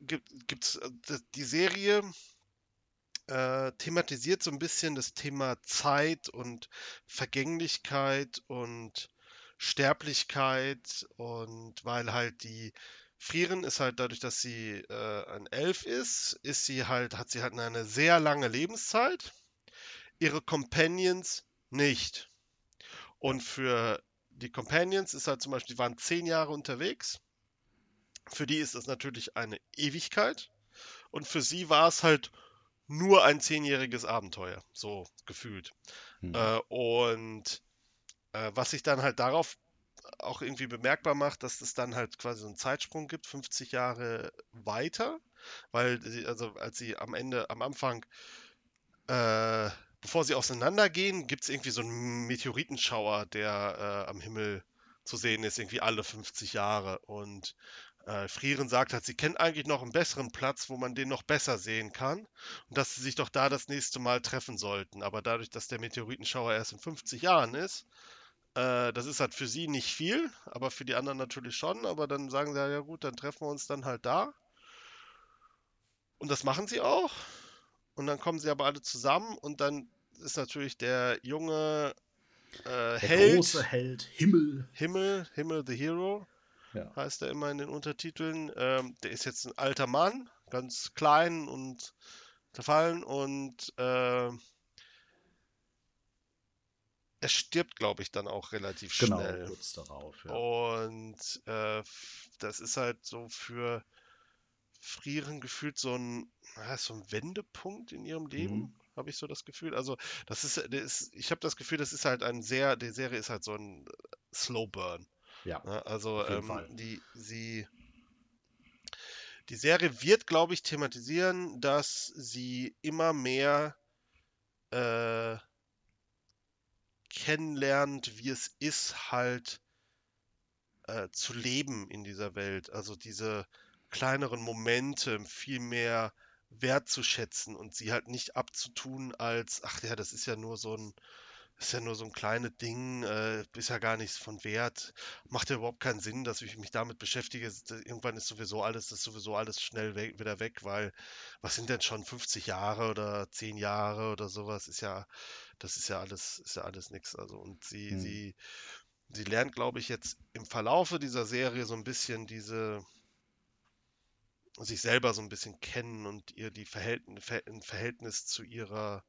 A: gibt gibt's äh, die Serie äh, thematisiert so ein bisschen das Thema Zeit und Vergänglichkeit und Sterblichkeit und weil halt die Frieren ist halt dadurch, dass sie äh, ein Elf ist, ist sie halt, hat sie halt eine sehr lange Lebenszeit. Ihre Companions nicht. Und für die Companions ist halt zum Beispiel, die waren zehn Jahre unterwegs. Für die ist das natürlich eine Ewigkeit. Und für sie war es halt nur ein zehnjähriges Abenteuer, so gefühlt.
C: Hm.
A: Äh, und äh, was sich dann halt darauf auch irgendwie bemerkbar macht, dass es dann halt quasi so einen Zeitsprung gibt, 50 Jahre weiter, weil sie, also als sie am Ende, am Anfang, äh, bevor sie auseinandergehen, gibt es irgendwie so einen Meteoritenschauer, der äh, am Himmel zu sehen ist, irgendwie alle 50 Jahre. Und äh, Frieren sagt halt, sie kennt eigentlich noch einen besseren Platz, wo man den noch besser sehen kann und dass sie sich doch da das nächste Mal treffen sollten. Aber dadurch, dass der Meteoritenschauer erst in 50 Jahren ist, äh, das ist halt für sie nicht viel, aber für die anderen natürlich schon. Aber dann sagen sie, ja gut, dann treffen wir uns dann halt da. Und das machen sie auch. Und dann kommen sie aber alle zusammen und dann ist natürlich der junge äh, der Held.
C: große Held Himmel.
A: Himmel, Himmel the Hero ja. heißt er immer in den Untertiteln. Ähm, der ist jetzt ein alter Mann, ganz klein und zerfallen und äh, er stirbt, glaube ich, dann auch relativ
C: genau,
A: schnell.
C: Genau, kurz darauf. Ja.
A: Und äh, das ist halt so für Frieren gefühlt so ein, so ein Wendepunkt in ihrem Leben. Mhm. Habe ich so das Gefühl. Also, das ist, das ist ich habe das Gefühl, das ist halt ein sehr, die Serie ist halt so ein Slow Burn.
C: Ja.
A: Ne? Also ähm, die, sie, die Serie wird, glaube ich, thematisieren, dass sie immer mehr äh, kennenlernt, wie es ist, halt äh, zu leben in dieser Welt. Also diese kleineren Momente viel mehr wertzuschätzen und sie halt nicht abzutun als, ach ja, das ist ja nur so ein ist ja nur so ein kleines Ding, äh, ist ja gar nichts von Wert. Macht ja überhaupt keinen Sinn, dass ich mich damit beschäftige. Irgendwann ist sowieso alles, ist sowieso alles schnell weg, wieder weg, weil was sind denn schon 50 Jahre oder 10 Jahre oder sowas? Ist ja, das ist ja alles, ist ja alles nichts. Also und sie, hm. sie, sie lernt, glaube ich, jetzt im Verlaufe dieser Serie so ein bisschen diese sich selber so ein bisschen kennen und ihr die Verhältnis, Verhältnis zu ihrer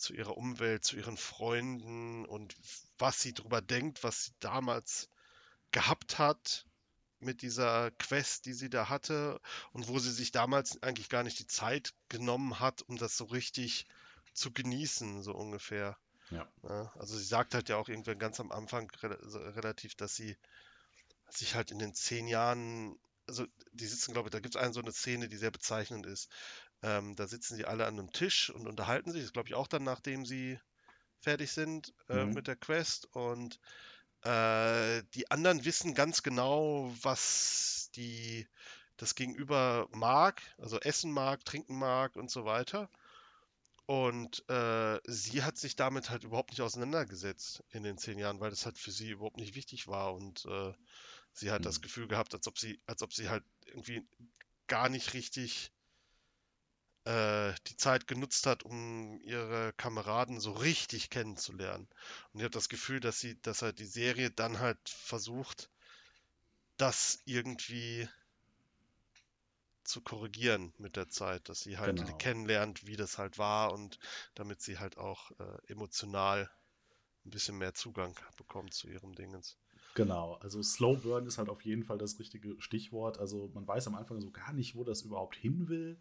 A: zu ihrer Umwelt, zu ihren Freunden und was sie darüber denkt, was sie damals gehabt hat mit dieser Quest, die sie da hatte und wo sie sich damals eigentlich gar nicht die Zeit genommen hat, um das so richtig zu genießen, so ungefähr.
C: Ja.
A: ja also sie sagt halt ja auch irgendwann ganz am Anfang relativ, dass sie sich halt in den zehn Jahren, also die sitzen, glaube ich, da gibt es eine so eine Szene, die sehr bezeichnend ist. Ähm, da sitzen sie alle an einem Tisch und unterhalten sich. Das glaube ich auch dann, nachdem sie fertig sind äh, mhm. mit der Quest. Und äh, die anderen wissen ganz genau, was die das Gegenüber mag, also essen mag, trinken mag und so weiter. Und äh, sie hat sich damit halt überhaupt nicht auseinandergesetzt in den zehn Jahren, weil das halt für sie überhaupt nicht wichtig war. Und äh, sie hat mhm. das Gefühl gehabt, als ob sie, als ob sie halt irgendwie gar nicht richtig äh, die Zeit genutzt hat, um ihre Kameraden so richtig kennenzulernen. Und ich habe das Gefühl, dass sie, dass halt die Serie dann halt versucht, das irgendwie zu korrigieren mit der Zeit, dass sie halt genau. kennenlernt, wie das halt war und damit sie halt auch äh, emotional ein bisschen mehr Zugang bekommt zu ihrem Dingens.
C: Genau, also Slow Burn ist halt auf jeden Fall das richtige Stichwort. Also man weiß am Anfang so gar nicht, wo das überhaupt hin will.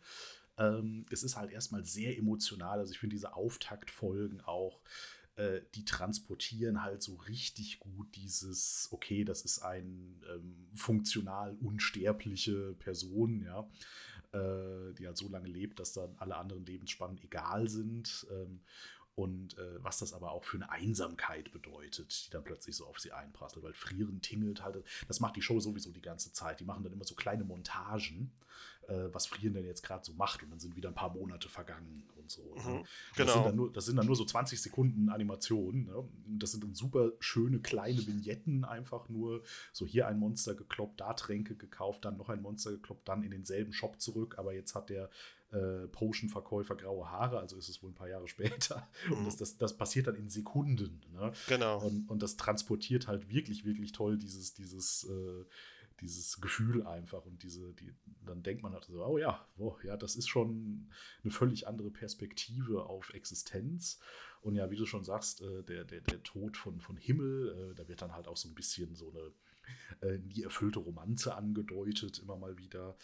C: Ähm, es ist halt erstmal sehr emotional. Also ich finde diese Auftaktfolgen auch, äh, die transportieren halt so richtig gut dieses, okay, das ist ein ähm, funktional unsterbliche Person, ja, äh, die halt so lange lebt, dass dann alle anderen Lebensspannen egal sind. Ähm, und äh, was das aber auch für eine Einsamkeit bedeutet, die dann plötzlich so auf sie einprasselt, weil Frieren tingelt halt, das macht die Show sowieso die ganze Zeit. Die machen dann immer so kleine Montagen, äh, was Frieren denn jetzt gerade so macht und dann sind wieder ein paar Monate vergangen und so. Ne? Mhm, genau. das, sind dann nur, das sind dann nur so 20 Sekunden Animation. Ne? Das sind dann super schöne kleine Vignetten, einfach nur so hier ein Monster gekloppt, da Tränke gekauft, dann noch ein Monster gekloppt, dann in denselben Shop zurück, aber jetzt hat der äh, Potion-Verkäufer graue Haare, also ist es wohl ein paar Jahre später. Mhm. Und das, das, das, passiert dann in Sekunden. Ne?
A: Genau.
C: Und, und das transportiert halt wirklich, wirklich toll dieses, dieses, äh, dieses Gefühl einfach und diese, die, dann denkt man halt so, oh ja, oh, ja, das ist schon eine völlig andere Perspektive auf Existenz. Und ja, wie du schon sagst, äh, der, der, der Tod von, von Himmel, äh, da wird dann halt auch so ein bisschen so eine äh, nie erfüllte Romanze angedeutet, immer mal wieder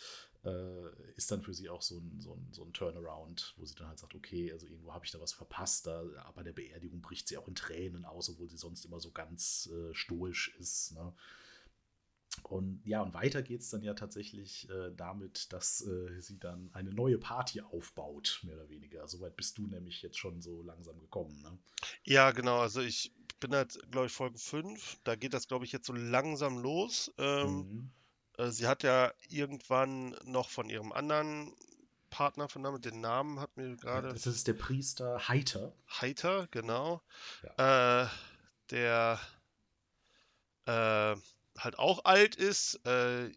C: äh, ist dann für sie auch so ein, so, ein, so ein Turnaround, wo sie dann halt sagt, okay, also irgendwo habe ich da was verpasst, da, bei der Beerdigung bricht sie auch in Tränen aus, obwohl sie sonst immer so ganz äh, stoisch ist. Ne? Und ja, und weiter geht es dann ja tatsächlich äh, damit, dass äh, sie dann eine neue Party aufbaut, mehr oder weniger. Soweit bist du nämlich jetzt schon so langsam gekommen, ne?
A: Ja, genau. Also ich bin halt, glaube ich, Folge 5. Da geht das, glaube ich, jetzt so langsam los. Ähm,
C: Mhm.
A: äh, sie hat ja irgendwann noch von ihrem anderen Partner von Namen, den Namen hat mir gerade
C: Das ist der Priester Heiter.
A: Heiter, genau. Äh, der äh, halt auch alt ist äh,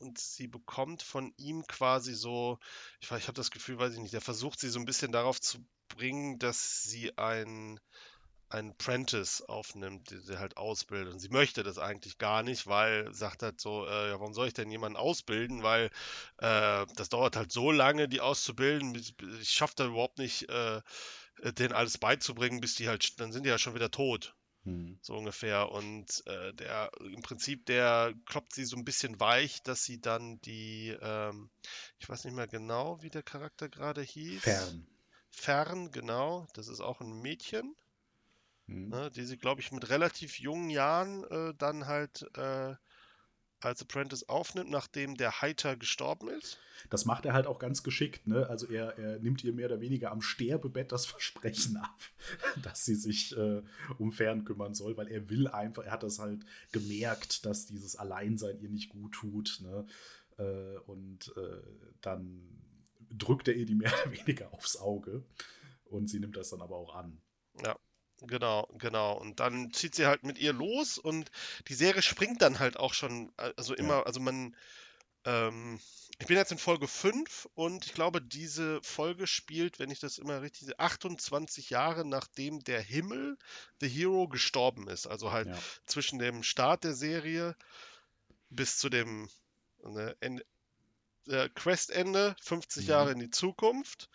A: und sie bekommt von ihm quasi so, ich, ich habe das Gefühl, weiß ich nicht, der versucht sie so ein bisschen darauf zu bringen, dass sie ein einen Prentice aufnimmt, den sie halt ausbildet. Und sie möchte das eigentlich gar nicht, weil sagt halt so, äh, ja, warum soll ich denn jemanden ausbilden? Weil äh, das dauert halt so lange, die auszubilden. Ich schaffe da überhaupt nicht, äh, denen alles beizubringen, bis die halt, dann sind die ja schon wieder tot.
C: Mhm.
A: So ungefähr. Und äh, der im Prinzip, der kloppt sie so ein bisschen weich, dass sie dann die, ähm, ich weiß nicht mehr genau, wie der Charakter gerade hieß.
C: Fern.
A: Fern, genau. Das ist auch ein Mädchen,
C: Mhm.
A: ne, die sie, glaube ich, mit relativ jungen Jahren äh, dann halt äh, als Apprentice aufnimmt, nachdem der Heiter gestorben ist.
C: Das macht er halt auch ganz geschickt, ne? Also er, er nimmt ihr mehr oder weniger am Sterbebett das Versprechen ab, dass sie sich äh, um Fern kümmern soll, weil er will einfach, er hat das halt gemerkt, dass dieses Alleinsein ihr nicht gut tut, ne? Äh, und äh, dann drückt er ihr die mehr oder weniger aufs Auge und sie nimmt das dann aber auch an.
A: Genau, genau. Und dann zieht sie halt mit ihr los und die Serie springt dann halt auch schon, äh, also immer,
C: Ja.
A: also man, ähm, ich bin jetzt in Folge 5 und ich glaube, diese Folge spielt, wenn ich das immer richtig sehe, 28 Jahre nachdem der Himmel, The Hero, gestorben ist. Also halt
C: Ja.
A: zwischen dem Start der Serie bis zu dem ne, Ende, äh, Questende, 50
C: Mhm.
A: Jahre in die Zukunft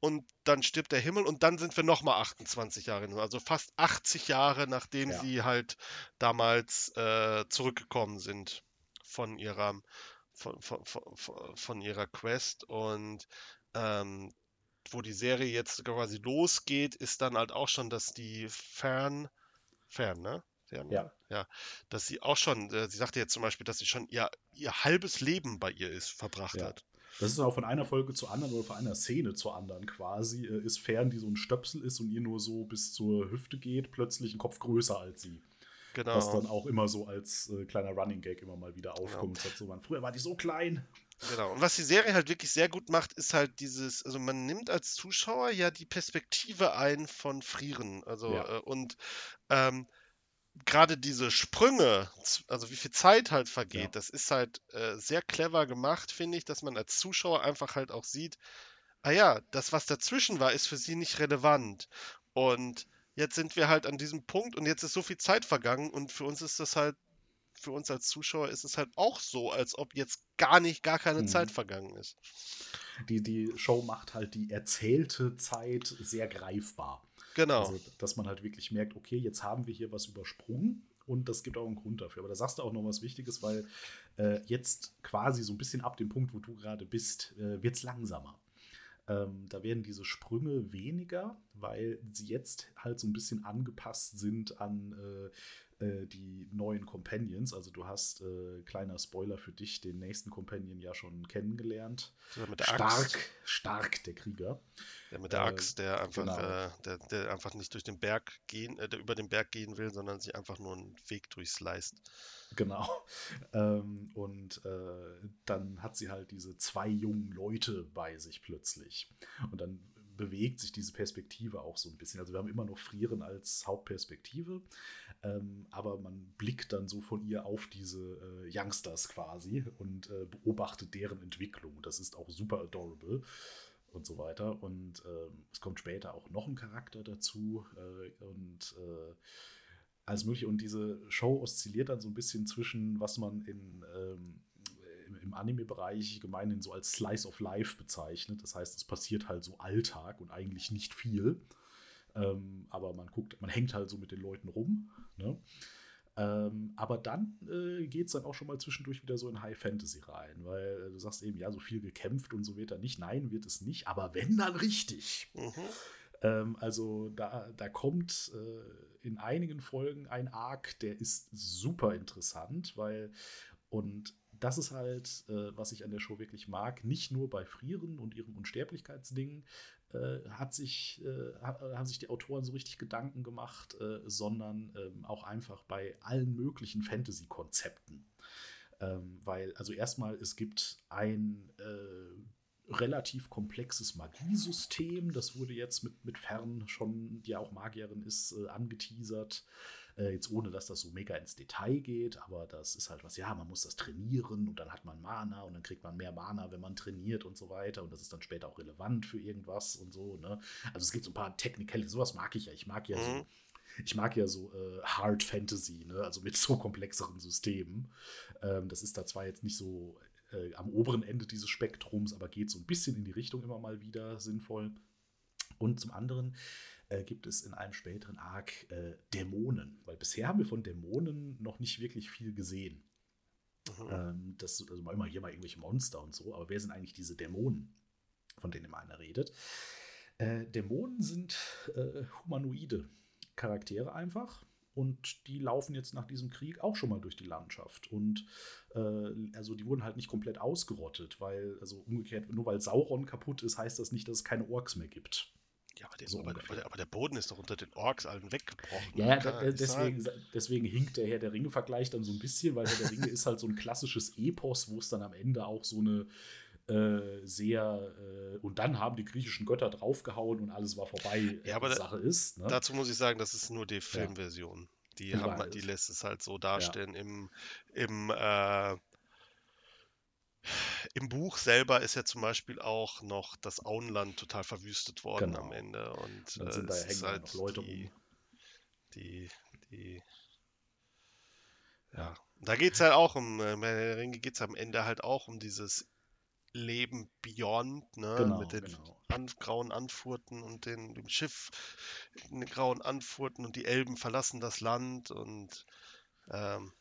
A: und dann stirbt der Himmel und dann sind wir nochmal 28 Jahre, also fast 80 Jahre, nachdem
C: Ja.
A: sie halt damals äh, zurückgekommen sind von ihrer, von, von, von, von ihrer Quest und ähm, wo die Serie jetzt quasi losgeht, ist dann halt auch schon, dass die Fern, Fern, ne? Fern,
C: Ja.
A: ja, dass sie auch schon, äh, sie sagte jetzt zum Beispiel, dass sie schon ihr, ihr halbes Leben bei ihr ist, verbracht
C: Ja.
A: hat.
C: Das ist auch von einer Folge zur anderen oder von einer Szene zur anderen quasi. Äh, ist Fern, die so ein Stöpsel ist und ihr nur so bis zur Hüfte geht, plötzlich ein Kopf größer als sie.
A: Genau.
C: Was dann auch immer so als äh, kleiner Running Gag immer mal wieder aufkommt. Sagt So, man, früher war die so klein.
A: Genau. Und was die Serie halt wirklich sehr gut macht, ist halt dieses, also man nimmt als Zuschauer ja die Perspektive ein von Frieren. Also
C: Ja.
A: äh, und ähm, gerade diese Sprünge, also wie viel Zeit halt vergeht,
C: Ja.
A: das ist halt äh, sehr clever gemacht, finde ich, dass man als Zuschauer einfach halt auch sieht, ah ja, das, was dazwischen war, ist für sie nicht relevant. Und jetzt sind wir halt an diesem Punkt und jetzt ist so viel Zeit vergangen und für uns ist das halt, für uns als Zuschauer ist es halt auch so, als ob jetzt gar nicht, gar keine
C: Mhm.
A: Zeit vergangen ist.
C: Die, die Show macht halt die erzählte Zeit sehr greifbar.
A: Genau.
C: Also, dass man halt wirklich merkt, okay, jetzt haben wir hier was übersprungen und das gibt auch einen Grund dafür. Aber da sagst du auch noch was Wichtiges, weil äh, jetzt quasi so ein bisschen ab dem Punkt, wo du gerade bist, äh, wird es langsamer. Ähm, da werden diese Sprünge weniger, weil sie jetzt halt so ein bisschen angepasst sind an äh, äh, die neuen Companions. Also du hast, äh, kleiner Spoiler für dich, den nächsten Companion ja schon kennengelernt. Stark,
A: Axt.
C: stark, der Krieger.
A: Der mit der
C: Äh,
A: Axt, der einfach,
C: genau.
A: äh, der, der einfach nicht durch den Berg gehen, äh, der über den Berg gehen will, sondern sich einfach nur einen Weg durchs leist.
C: Genau. Ähm, und äh, dann hat sie halt diese zwei jungen Leute bei sich plötzlich. Und dann bewegt sich diese Perspektive auch so ein bisschen. Also wir haben immer noch Frieren als Hauptperspektive, ähm, aber man blickt dann so von ihr auf diese äh, Youngsters quasi und äh, beobachtet deren Entwicklung. Das ist auch super adorable und so weiter. Und ähm, es kommt später auch noch ein Charakter dazu äh, und äh, alles mögliche. Und diese Show oszilliert dann so ein bisschen zwischen, was man in, ähm, im, im Anime-Bereich gemeinhin so als Slice of Life bezeichnet. Das heißt, es passiert halt so Alltag und eigentlich nicht viel. Ähm, aber man guckt, man hängt halt so mit den Leuten rum. Ne? Ähm, aber dann äh, geht es dann auch schon mal zwischendurch wieder so in High Fantasy rein, weil äh, du sagst eben, ja, so viel gekämpft und so wird er nicht. Nein, wird es nicht, aber wenn dann richtig.
A: Mhm.
C: Ähm, also da, da kommt äh, in einigen Folgen ein Arc, der ist super interessant, weil und das ist halt, äh, was ich an der Show wirklich mag, nicht nur bei Frieren und ihrem Unsterblichkeitsding, äh, hat sich, äh, haben sich die Autoren so richtig Gedanken gemacht, äh, sondern ähm, auch einfach bei allen möglichen Fantasy-Konzepten. Ähm, weil, also erstmal, es gibt ein äh, relativ komplexes Magiesystem. Das wurde jetzt mit, mit Fern schon, die ja auch Magierin ist, äh, angeteasert. Äh, jetzt ohne, dass das so mega ins Detail geht, aber das ist halt was, ja, man muss das trainieren und dann hat man Mana und dann kriegt man mehr Mana, wenn man trainiert und so weiter. Und das ist dann später auch relevant für irgendwas und so. Ne? Also es gibt so ein paar Technical, sowas mag ich ja. Ich mag ja mhm. so ich mag ja so äh, Hard Fantasy, ne? also mit so komplexeren Systemen. Ähm, das ist da zwar jetzt nicht so äh, am oberen Ende dieses Spektrums, aber geht so ein bisschen in die Richtung immer mal wieder sinnvoll. Und zum anderen äh, gibt es in einem späteren Arc äh, Dämonen, weil bisher haben wir von Dämonen noch nicht wirklich viel gesehen. Mhm. Ähm, das also immer hier mal irgendwelche Monster und so, aber wer sind eigentlich diese Dämonen, von denen immer einer redet? Äh, Dämonen sind äh, humanoide Charaktere einfach. Und die laufen jetzt nach diesem Krieg auch schon mal durch die Landschaft. Und äh, also die wurden halt nicht komplett ausgerottet, weil, also umgekehrt, nur weil Sauron kaputt ist, heißt das nicht, dass es keine Orks mehr gibt.
A: Ja, aber, der, so aber, der, aber der, Boden ist doch unter den Orks allen weggebrochen.
C: Ja, da, deswegen, deswegen hinkt der Herr der Ringe-Vergleich dann so ein bisschen, weil Herr der Ringe ist halt so ein klassisches Epos, wo es dann am Ende auch so eine äh, sehr äh, und dann haben die griechischen Götter draufgehauen und alles war vorbei.
A: Ja, aber Sache ist. Ne? Dazu muss ich sagen, das ist nur die Filmversion. Ja. Die, haben, die lässt es halt so darstellen. Ja. Im, im, äh, im Buch selber ist ja zum Beispiel auch noch das Auenland total verwüstet worden genau. am Ende. Und
C: dann sind
A: äh,
C: da hängen halt Leute
A: die, rum. Die, die, ja. Da geht es halt auch um, äh, bei der Ringe geht es am Ende halt auch um dieses Leben Beyond, ne? Genau, mit den genau. an, grauen Anfurten und den, dem Schiff in den grauen Anfurten und die Elben verlassen das Land und ähm,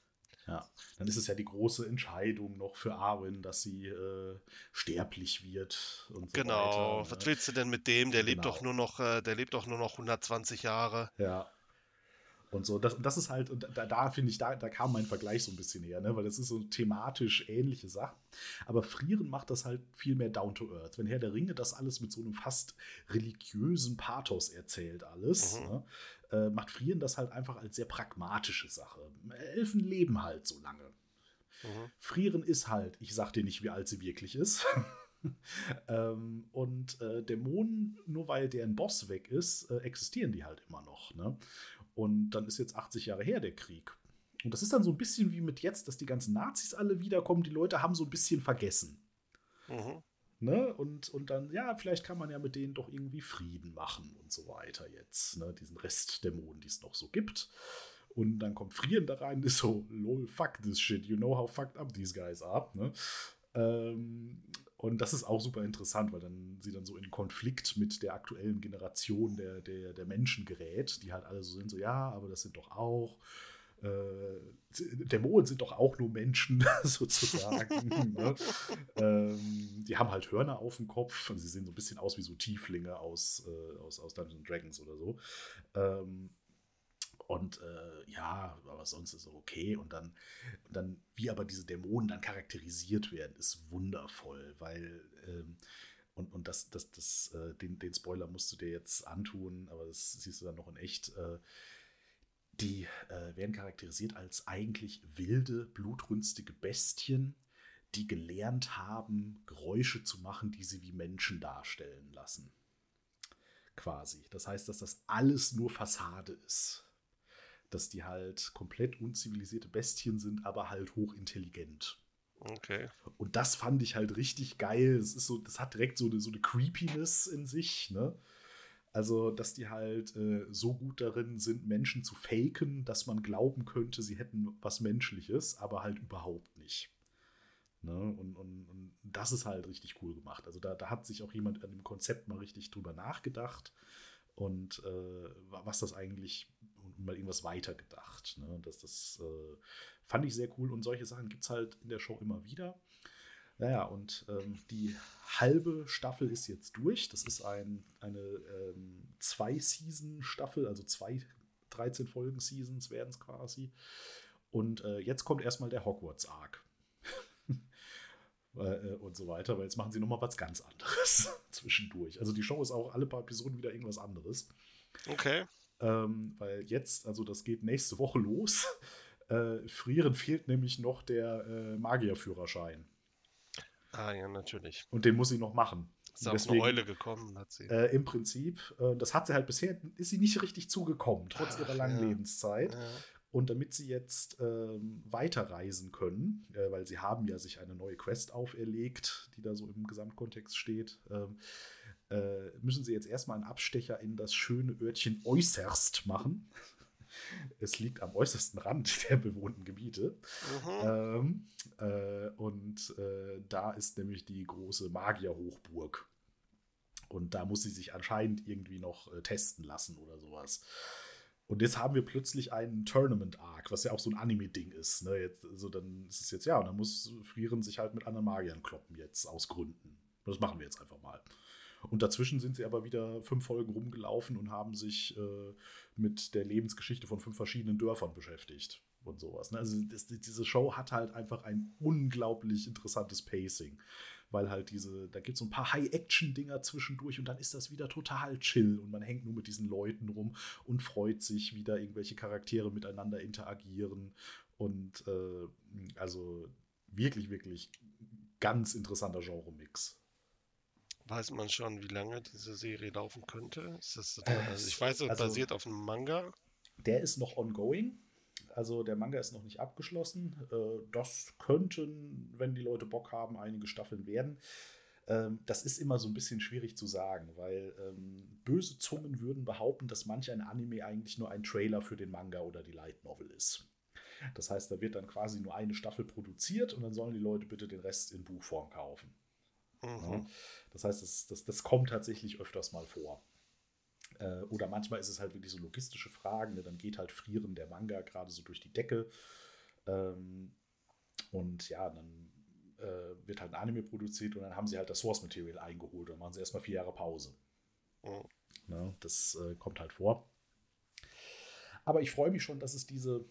C: ja, dann ist es ja die große Entscheidung noch für Arwen, dass sie äh, sterblich wird und so
A: Genau, weiter, was ne? willst du denn mit dem? Der genau. lebt doch nur noch, äh, der lebt doch nur noch 120 Jahre.
C: Ja, und so. Das, das ist halt, und da, da finde ich, da, da kam mein Vergleich so ein bisschen her, ne? weil das ist so thematisch ähnliche Sachen. Aber Frieren macht das halt viel mehr down to earth. Wenn Herr der Ringe das alles mit so einem fast religiösen Pathos erzählt, alles, mhm. ne? Äh, macht Frieren das halt einfach als sehr pragmatische Sache. Elfen leben halt so lange. Mhm. Frieren ist halt, ich sag dir nicht, wie alt sie wirklich ist. ähm, und äh, Dämonen, nur weil deren Boss weg ist, äh, existieren die halt immer noch. Ne? Und dann ist jetzt 80 Jahre her der Krieg. Und das ist dann so ein bisschen wie mit jetzt, dass die ganzen Nazis alle wiederkommen. Die Leute haben so ein bisschen vergessen. Mhm. Ne? Und, und dann, ja, vielleicht kann man ja mit denen doch irgendwie Frieden machen und so weiter jetzt. Ne? Diesen Restdämonen, die es noch so gibt. Und dann kommt Frieren da rein, ist so, lol, fuck this shit, you know how fucked up these guys are. Ne? Ähm, und das ist auch super interessant, weil dann sie dann so in Konflikt mit der aktuellen Generation der, der, der Menschen gerät, die halt alle so sind, so ja, aber das sind doch auch Dämonen sind doch auch nur Menschen, sozusagen. ne? ähm, die haben halt Hörner auf dem Kopf und sie sehen so ein bisschen aus wie so Tieflinge aus, äh, aus, aus Dungeons Dragons oder so. Ähm, und äh, ja, aber sonst ist es okay. Und dann, und dann, wie aber diese Dämonen dann charakterisiert werden, ist wundervoll, weil ähm, und, und das, das, das, äh, den, den Spoiler musst du dir jetzt antun, aber das siehst du dann noch in echt. Äh, die äh, werden charakterisiert als eigentlich wilde, blutrünstige Bestien, die gelernt haben, Geräusche zu machen, die sie wie Menschen darstellen lassen. Quasi. Das heißt, dass das alles nur Fassade ist dass die halt komplett unzivilisierte Bestien sind, aber halt hochintelligent.
A: Okay.
C: Und das fand ich halt richtig geil. Es ist so, das hat direkt so eine, so eine Creepiness in sich, ne? Also, dass die halt äh, so gut darin sind, Menschen zu faken, dass man glauben könnte, sie hätten was Menschliches, aber halt überhaupt nicht. Ne? Und, und, und das ist halt richtig cool gemacht. Also, da, da hat sich auch jemand an dem Konzept mal richtig drüber nachgedacht und äh, was das eigentlich mal irgendwas weitergedacht. Ne? Das, das äh, fand ich sehr cool und solche Sachen gibt es halt in der Show immer wieder. Naja, und ähm, die halbe Staffel ist jetzt durch. Das ist ein, eine ähm, Zwei-Season-Staffel, also zwei 13 Folgen-Seasons werden es quasi. Und äh, jetzt kommt erstmal der Hogwarts-Arc. äh, und so weiter, weil jetzt machen sie nochmal was ganz anderes zwischendurch. Also die Show ist auch alle paar Episoden wieder irgendwas anderes.
A: Okay.
C: Ähm, weil jetzt, also das geht nächste Woche los. Äh, Frieren fehlt nämlich noch der äh, Magierführerschein.
A: Ah ja, natürlich.
C: Und den muss sie noch machen.
A: Ist da auch eine Eule gekommen, hat sie.
C: Äh, Im Prinzip, äh, das hat sie halt bisher, ist sie nicht richtig zugekommen, trotz
A: Ach,
C: ihrer langen
A: ja.
C: Lebenszeit.
A: Ja.
C: Und damit sie jetzt ähm, weiterreisen können, äh, weil sie haben ja sich eine neue Quest auferlegt, die da so im Gesamtkontext steht, ähm, äh, müssen sie jetzt erstmal einen Abstecher in das schöne Örtchen äußerst machen. Es liegt am äußersten Rand der bewohnten Gebiete.
A: Mhm.
C: Ähm, äh, und äh, da ist nämlich die große Magierhochburg. Und da muss sie sich anscheinend irgendwie noch äh, testen lassen oder sowas. Und jetzt haben wir plötzlich einen Tournament-Arc, was ja auch so ein Anime-Ding ist. Ne? Jetzt, also dann ist es jetzt, ja, und dann muss Frieren sich halt mit anderen Magiern kloppen jetzt aus Gründen. Das machen wir jetzt einfach mal. Und dazwischen sind sie aber wieder fünf Folgen rumgelaufen und haben sich äh, mit der Lebensgeschichte von fünf verschiedenen Dörfern beschäftigt und sowas. Ne? Also das, diese Show hat halt einfach ein unglaublich interessantes Pacing. Weil halt diese, da gibt es so ein paar High-Action-Dinger zwischendurch und dann ist das wieder total chill und man hängt nur mit diesen Leuten rum und freut sich, wie da irgendwelche Charaktere miteinander interagieren. Und äh, also wirklich, wirklich ganz interessanter Genre-Mix.
A: Weiß man schon, wie lange diese Serie laufen könnte? Das,
C: Äh,
A: also ich weiß, es
C: also-
A: basiert auf einem Manga.
C: Der ist noch ongoing. Also der Manga ist noch nicht abgeschlossen. Äh, Das könnten, wenn die Leute Bock haben, einige Staffeln werden. Ähm, Das ist immer so ein bisschen schwierig zu sagen, weil ähm, böse Zungen würden behaupten, dass manch ein Anime eigentlich nur ein Trailer für den Manga oder die Light Novel ist. Das heißt, da wird dann quasi nur eine Staffel produziert und dann sollen die Leute bitte den Rest in Buchform kaufen.
A: Mhm.
C: Ja. Das heißt, das, das, das kommt tatsächlich öfters mal vor. Äh, oder manchmal ist es halt wirklich so logistische Fragen. Ne? Dann geht halt Frieren der Manga gerade so durch die Decke. Ähm, und ja, dann äh, wird halt ein Anime produziert und dann haben sie halt das Source Material eingeholt. Dann machen sie erstmal vier Jahre Pause.
A: Mhm.
C: Ne? Das äh, kommt halt vor. Aber ich freue mich schon, dass es diese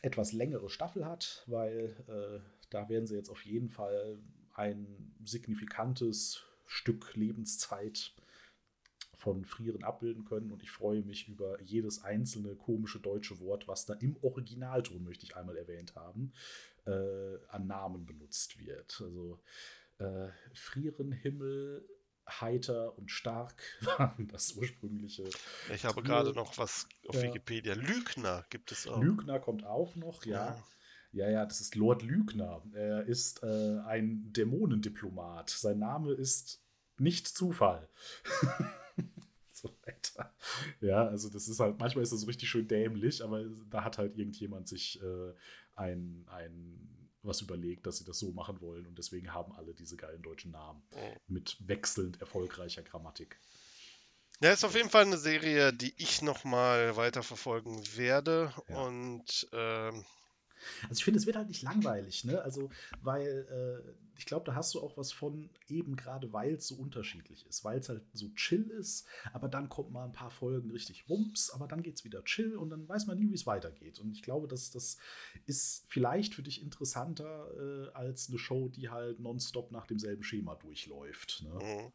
C: etwas längere Staffel hat, weil äh, da werden sie jetzt auf jeden Fall ein signifikantes Stück Lebenszeit von Frieren abbilden können. Und ich freue mich über jedes einzelne komische deutsche Wort, was da im Originalton, möchte ich einmal erwähnt haben, äh, an Namen benutzt wird. Also äh, Frieren, Himmel, heiter und stark waren das ursprüngliche.
A: Ich habe gerade noch was auf
C: Ja.
A: Wikipedia. Lügner gibt es auch.
C: Lügner kommt auch noch, ja. Ja, ja, das ist Lord Lügner. Er ist äh, ein Dämonendiplomat. Sein Name ist nicht Zufall. so weiter. Ja, also das ist halt, manchmal ist das so richtig schön dämlich, aber da hat halt irgendjemand sich äh, ein, ein was überlegt, dass sie das so machen wollen und deswegen haben alle diese geilen deutschen Namen
A: Mhm.
C: mit wechselnd erfolgreicher Grammatik.
A: Ja, ist auf jeden Fall eine Serie, die ich nochmal weiterverfolgen werde.
C: Ja.
A: Und ähm,
C: Also ich finde, es wird halt nicht langweilig, ne? Also, weil äh, ich glaube, da hast du auch was von, eben gerade weil es so unterschiedlich ist, weil es halt so chill ist, aber dann kommt mal ein paar Folgen richtig Wumps, aber dann geht es wieder chill und dann weiß man nie, wie es weitergeht. Und ich glaube, dass das ist vielleicht für dich interessanter äh, als eine Show, die halt nonstop nach demselben Schema durchläuft. Ne?
A: Mhm.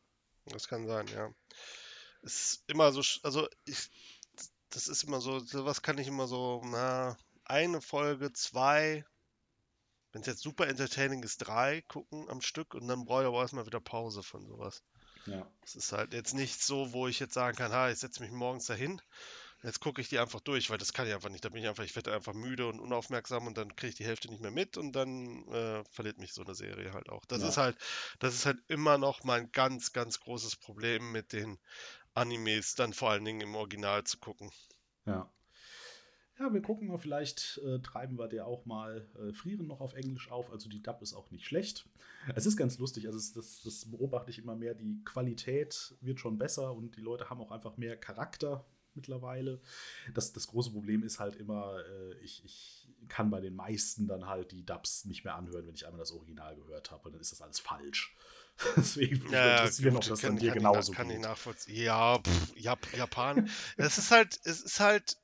A: Das kann sein, ja. Es ist immer so, also ich, das ist immer so, sowas kann ich immer so, na, eine Folge, zwei, wenn es jetzt super entertaining ist, drei gucken am Stück und dann brauche ich aber erstmal wieder Pause von sowas.
C: Ja.
A: Es ist halt jetzt nicht so, wo ich jetzt sagen kann, ha, ich setze mich morgens dahin, jetzt gucke ich die einfach durch, weil das kann ich einfach nicht. Da bin ich einfach, ich werde einfach müde und unaufmerksam und dann kriege ich die Hälfte nicht mehr mit und dann äh, verliert mich so eine Serie halt auch. Das
C: Ja.
A: ist halt, das ist halt immer noch mein ganz, ganz großes Problem mit den Animes, dann vor allen Dingen im Original zu gucken.
C: Ja. Ja, wir gucken mal, vielleicht äh, treiben wir dir auch mal äh, Frieren noch auf Englisch auf. Also die Dub ist auch nicht schlecht. Es ist ganz lustig, also es, das, das beobachte ich immer mehr. Die Qualität wird schon besser und die Leute haben auch einfach mehr Charakter mittlerweile. Das, das große Problem ist halt immer, äh, ich, ich kann bei den meisten dann halt die Dubs nicht mehr anhören, wenn ich einmal das Original gehört habe. Und dann ist das alles falsch. Deswegen interessieren, ob
A: gut,
C: das
A: kann-
C: dann dir
A: ich
C: genauso
A: Kann ich
C: geht.
A: nachvollziehen. Ja, pff, Jap Japan. Es ist halt, es ist halt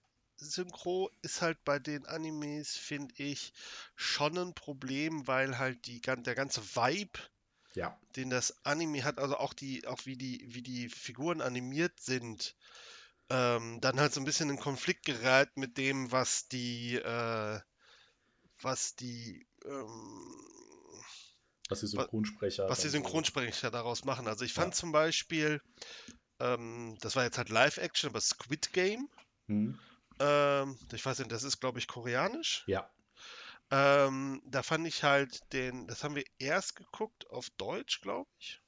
A: Synchro ist halt bei den Animes, finde ich, schon ein Problem, weil halt die, der ganze Vibe,
C: Ja.
A: den das Anime hat, also auch die, auch wie die, wie die Figuren animiert sind, ähm, dann halt so ein bisschen in Konflikt gerät mit dem, was die, äh, was die, ähm,
C: Was die Synchronsprecher.
A: was die
C: so-
A: Synchronsprecher daraus machen. Also ich fand
C: Ja.
A: zum Beispiel, ähm, das war jetzt halt Live-Action, aber Squid Game,
C: Hm?
A: Ähm, ich weiß nicht, das ist glaube ich koreanisch.
C: Ja.
A: Ähm, da fand ich halt den, das haben wir erst geguckt auf Deutsch, glaube ich.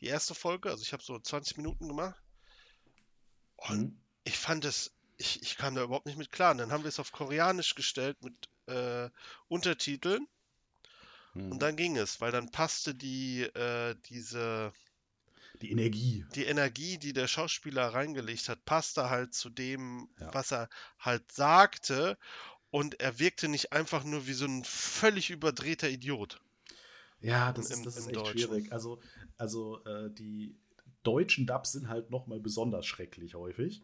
A: Die erste Folge, also ich habe so 20 Minuten gemacht. Und
C: Hm?
A: ich fand es, ich, ich kam da überhaupt nicht mit klar. Und dann haben wir es auf Koreanisch gestellt mit äh, Untertiteln
C: Hm.
A: und dann ging es, weil dann passte die, äh, diese,
C: Die Energie.
A: die Energie, die der Schauspieler reingelegt hat, passte halt zu dem,
C: Ja.
A: was er halt sagte. Und er wirkte nicht einfach nur wie so ein völlig überdrehter Idiot.
C: Ja, das
A: Im-
C: ist, das ist echt
A: Deutschen.
C: schwierig. Also, also äh, die deutschen Dubs sind halt noch mal besonders schrecklich häufig.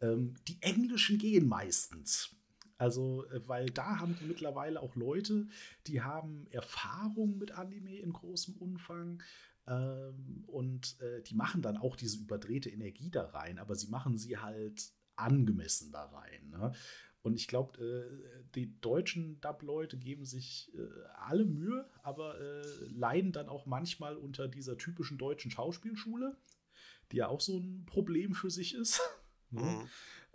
C: Ähm, die englischen gehen meistens. Also, äh, weil da haben die mittlerweile auch Leute, die haben Erfahrung mit Anime in großem Umfang. Ähm, und äh, die machen dann auch diese überdrehte Energie da rein, aber sie machen sie halt angemessen da rein. Ne? Und ich glaube, äh, die deutschen Dub-Leute geben sich äh, alle Mühe, aber äh, leiden dann auch manchmal unter dieser typischen deutschen Schauspielschule, die ja auch so ein Problem für sich ist. Ne?
A: Mhm.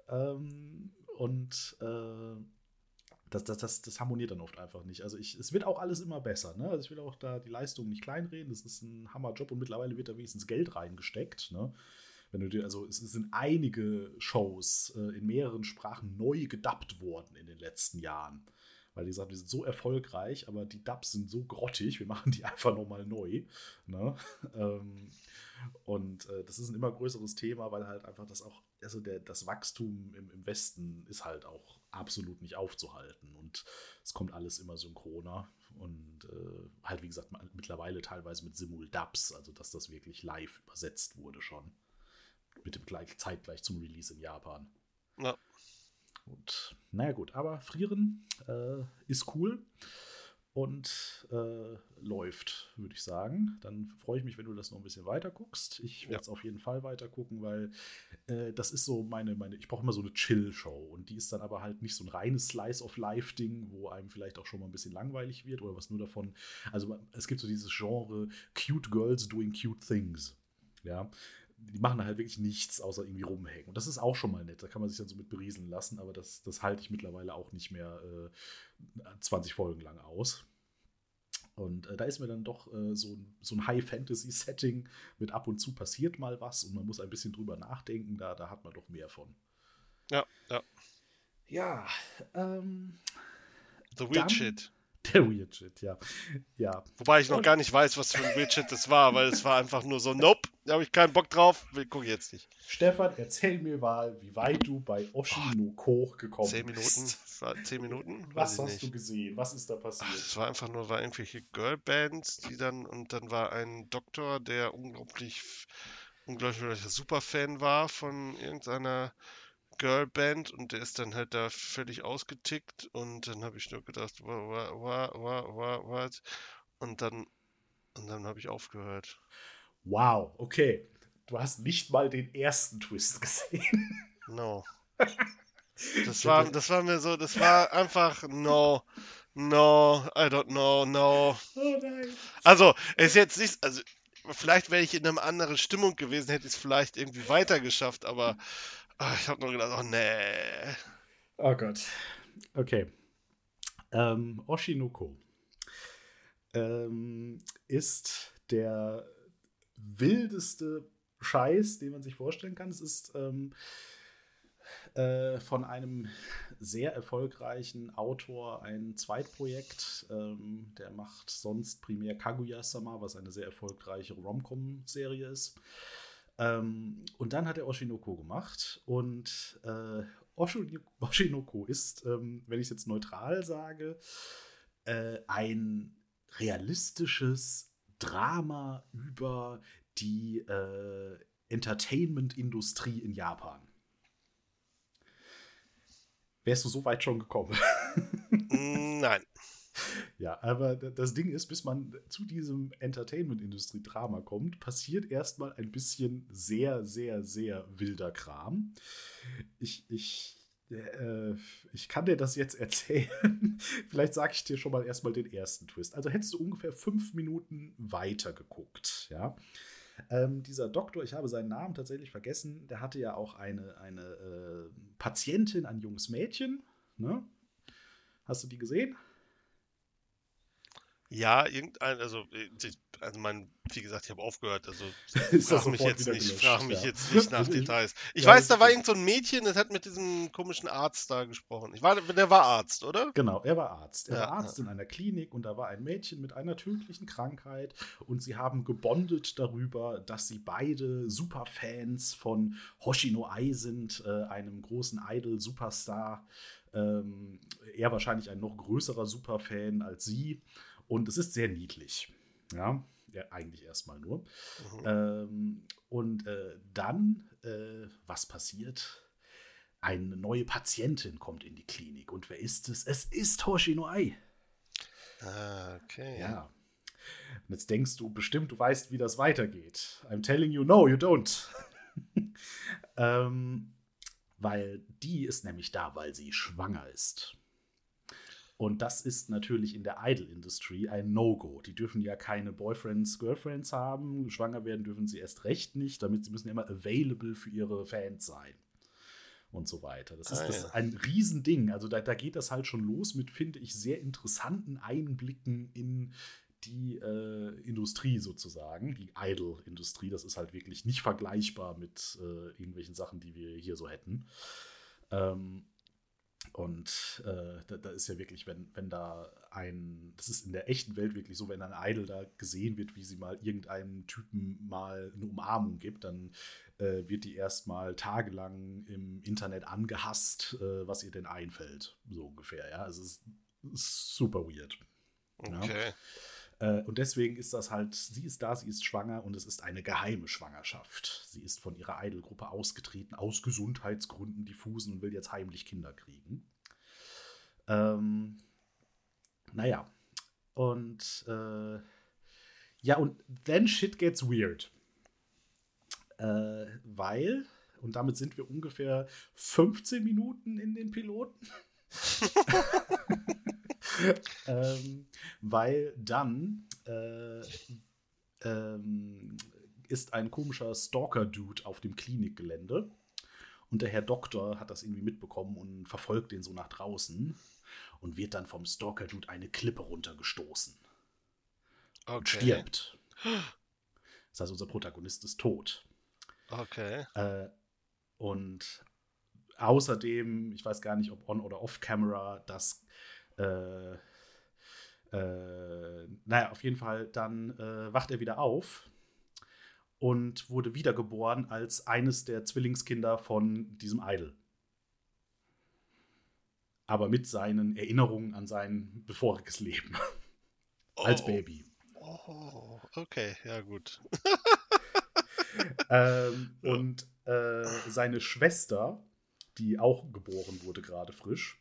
C: Ähm, und äh, das, das, das, das harmoniert dann oft einfach nicht. Also ich, es wird auch alles immer besser. Ne? Also ich will auch da die Leistung nicht kleinreden. Das ist ein Hammerjob und mittlerweile wird da wenigstens Geld reingesteckt. Ne? Wenn du dir, also es sind einige Shows äh, in mehreren Sprachen neu gedubbt worden in den letzten Jahren. Weil die sagen, die sind so erfolgreich, aber die Dubs sind so grottig, wir machen die einfach nochmal neu. Ne? Ähm, und äh, das ist ein immer größeres Thema, weil halt einfach das auch, also der, das Wachstum im, im Westen ist halt auch absolut nicht aufzuhalten. Und es kommt alles immer synchroner. Und äh, halt, wie gesagt, mittlerweile teilweise mit Simul-Dubs, also dass das wirklich live übersetzt wurde schon. Mit dem gleich, zeitgleich zum Release in Japan.
A: Ja.
C: Und naja, gut, aber Frieren äh, ist cool und äh, läuft, würde ich sagen. Dann freue ich mich, wenn du das noch ein bisschen weiter guckst. Ich werde
A: Ja.
C: es auf jeden Fall weiter gucken, weil äh, das ist so meine, meine, ich brauche immer so eine Chill-Show und die ist dann aber halt nicht so ein reines Slice-of-Life-Ding, wo einem vielleicht auch schon mal ein bisschen langweilig wird oder was nur davon. Also es gibt so dieses Genre Cute Girls Doing Cute Things. Ja, die machen halt wirklich nichts, außer irgendwie rumhängen. Und das ist auch schon mal nett. Da kann man sich dann so mit berieseln lassen, aber das, das halte ich mittlerweile auch nicht mehr äh, 20 Folgen lang aus. Und äh, da ist mir dann doch äh, so, ein- so ein High-Fantasy-Setting mit ab und zu passiert mal was und man muss ein bisschen drüber nachdenken. Da, da hat man doch mehr von.
A: Ja, ja.
C: Ja, ähm,
A: The
C: Dann-
A: Weird Shit.
C: der Weird Shit, ja. Ja,
A: Wobei ich noch gar nicht weiß, was für ein Weird Shit das war, weil es war einfach nur so, nope, da habe ich keinen Bock drauf, will gucke jetzt nicht.
C: Stefan, erzähl mir mal, wie weit du bei Oshinoko gekommen
A: Zehn Minuten,
C: bist.
A: zehn Minuten,
C: Was
A: ich
C: hast
A: nicht.
C: du gesehen? Was ist da
A: Ach,
C: passiert?
A: Es war einfach nur, war irgendwelche Girlbands, die dann, und dann war ein Doktor, der unglaublich, unglaublicher Superfan war von irgendeiner Girlband und der ist dann halt da völlig ausgetickt und dann habe ich nur gedacht, wa, wa, wa, wa, wa, what? Und dann, und dann habe ich aufgehört.
C: Wow, okay. Du hast nicht mal den ersten Twist gesehen.
A: No. Das war, das war mir so, das war einfach no, no, I don't know, no.
C: Oh nein.
A: Also, es ist jetzt nicht, also vielleicht wäre ich in einer anderen Stimmung gewesen, hätte ich es vielleicht irgendwie weiter geschafft, aber ah, ich habe nur gedacht, oh nee.
C: Oh Gott. Okay. Ähm, Oshinoko ähm, ist der wildeste Scheiß, den man sich vorstellen kann. Es ist ähm, äh, von einem sehr erfolgreichen Autor ein Zweitprojekt. Ähm, der macht sonst primär Kaguya-sama, was eine sehr erfolgreiche Rom-Com-Serie ist. Ähm, und dann hat er Oshinoko gemacht. Und äh, Oshin- Oshinoko ist, ähm, wenn ich es jetzt neutral sage, äh, ein realistisches Drama über die äh, Entertainment-Industrie in Japan. Wärst du so weit schon gekommen?
A: Mm, Nein.
C: Ja, aber das Ding ist, bis man zu diesem Entertainment-Industrie-Drama kommt, passiert erstmal ein bisschen sehr, sehr, sehr wilder Kram. Ich, ich, äh, ich kann dir das jetzt erzählen. Vielleicht sage ich dir schon mal erstmal den ersten Twist. Also hättest du ungefähr fünf Minuten weiter geguckt, ja. Ähm, dieser Doktor, ich habe seinen Namen tatsächlich vergessen, der hatte ja auch eine, eine äh, Patientin, ein junges Mädchen. Ne? Hast du die gesehen?
A: Ja, irgendein, also, äh, also mein, wie gesagt, ich habe aufgehört, also frag mich jetzt nicht,
C: gelöscht,
A: frag mich
C: ja.
A: jetzt nicht nach Details. Ich
C: ja,
A: weiß, da war
C: stimmt.
A: irgend so ein Mädchen, das hat mit diesem komischen Arzt da gesprochen. Ich war, der war Arzt, oder?
C: Genau, er war Arzt. Er
A: Ja,
C: war Arzt in einer Klinik und da war ein Mädchen mit einer tödlichen Krankheit und sie haben gebondet darüber, dass sie beide Superfans von Hoshino Ai sind, äh, einem großen Idol-Superstar. Ähm, er wahrscheinlich ein noch größerer Superfan als sie und es ist sehr niedlich. Ja, ja eigentlich erstmal nur.
A: Mhm.
C: Ähm, und äh, dann, äh, was passiert? Eine neue Patientin kommt in die Klinik. Und wer ist es? Es ist Hoshino Ai.
A: Ah, okay.
C: Ja. Und jetzt denkst du bestimmt, du weißt, wie das weitergeht. I'm telling you, no, you don't. ähm, weil die ist nämlich da, weil sie schwanger ist. Und das ist natürlich in der Idol-Industrie ein No-Go. Die dürfen ja keine Boyfriends, Girlfriends haben. Schwanger werden dürfen sie erst recht nicht, damit sie müssen immer available für ihre Fans sein. Und so weiter. Das ist,
A: Ah,
C: das ist
A: ja.
C: ein Riesending. Also da, da geht das halt schon los mit, finde ich, sehr interessanten Einblicken in die äh, Industrie sozusagen, die Idol-Industrie. Das ist halt wirklich nicht vergleichbar mit äh, irgendwelchen Sachen, die wir hier so hätten. Ähm, und äh, da, da ist ja wirklich, wenn, wenn da ein, das ist in der echten Welt wirklich so, wenn ein Idol da gesehen wird, wie sie mal irgendeinem Typen mal eine Umarmung gibt, dann äh, wird die erstmal tagelang im Internet angehasst, äh, was ihr denn einfällt, so ungefähr. Ja, also es ist, super weird. Ja. Äh, und deswegen ist das halt, sie ist da, sie ist schwanger und es ist eine geheime Schwangerschaft. Sie ist von ihrer Idolgruppe ausgetreten, aus Gesundheitsgründen diffusen und will jetzt heimlich Kinder kriegen. Ähm, naja, und äh, ja, und then shit gets weird. Äh, weil, und damit sind wir ungefähr 15 Minuten in den Piloten. ähm, weil dann äh, ähm, ist ein komischer Stalker-Dude auf dem Klinikgelände. Und der Herr Doktor hat das irgendwie mitbekommen und verfolgt den so nach draußen und wird dann vom Stalker-Dude eine Klippe runtergestoßen und
A: Okay.
C: stirbt. Das heißt, unser Protagonist ist tot.
A: Okay.
C: Äh, und außerdem, ich weiß gar nicht, ob on- oder off-camera, das, äh, äh, naja, auf jeden Fall, dann äh, wacht er wieder auf und wurde wiedergeboren als eines der Zwillingskinder von diesem Idol. Aber mit seinen Erinnerungen an sein bevoriges Leben als
A: Oh.
C: Baby.
A: Oh, okay, ja gut.
C: Ähm,
A: Ja.
C: Und äh, seine Schwester, die auch geboren wurde, gerade frisch,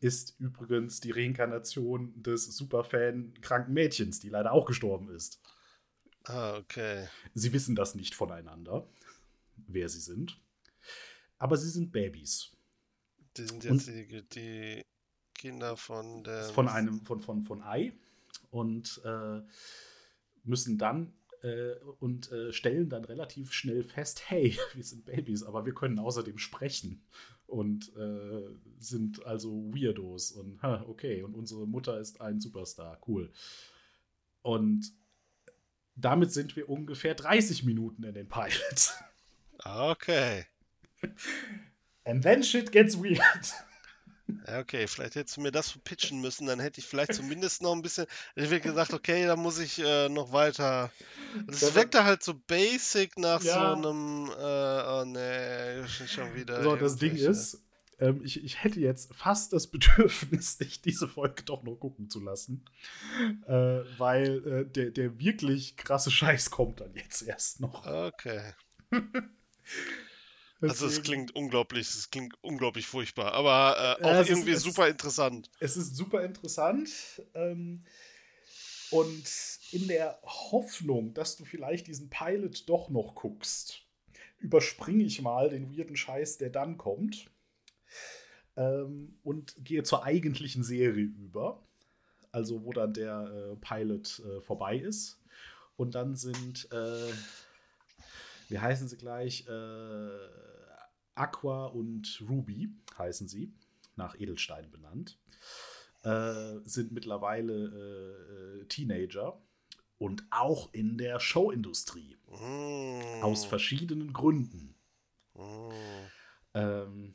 C: ist übrigens die Reinkarnation des Superfan kranken Mädchens, die leider auch gestorben ist.
A: Ah, okay.
C: Sie wissen das nicht voneinander, wer sie sind. Aber sie sind Babys.
A: Die sind jetzt die, die Kinder von der.
C: von einem, von, von, von Ei und äh, müssen dann und äh, stellen dann relativ schnell fest, hey, wir sind Babys, aber wir können außerdem sprechen und äh, sind also Weirdos und ha, okay, und unsere Mutter ist ein Superstar, cool. Und damit sind wir ungefähr 30 Minuten in den Pilot.
A: Okay.
C: And then shit gets weird.
A: Okay, vielleicht hättest du mir das pitchen müssen, dann hätte ich vielleicht zumindest noch ein bisschen. Ich hätte gesagt, okay, da muss ich äh, noch weiter. Das
C: Ja,
A: wirkte halt so basic nach
C: Ja.
A: so einem. Äh, oh nee, schon wieder.
C: So, das Ding ist, ähm, ich, ich hätte jetzt fast das Bedürfnis, dich diese Folge doch noch gucken zu lassen. Äh, weil äh, der, der wirklich krasse Scheiß kommt dann jetzt erst noch.
A: Okay. Also es klingt unglaublich, es klingt unglaublich furchtbar, aber äh, auch
C: Ja,
A: irgendwie
C: ist-
A: super interessant.
C: Es ist super interessant. Ähm, und in der Hoffnung, dass du vielleicht diesen Pilot doch noch guckst, überspringe ich mal den weirden Scheiß, der dann kommt. Ähm, und gehe zur eigentlichen Serie über. Also, wo dann der äh, Pilot äh, vorbei ist. Und dann sind, äh, wie heißen sie gleich? Äh, Aqua und Ruby heißen sie, nach Edelstein benannt äh, sind mittlerweile äh, äh, Teenager und auch in der Showindustrie.
A: Mm.
C: Aus verschiedenen Gründen.
A: Mm.
C: Ähm,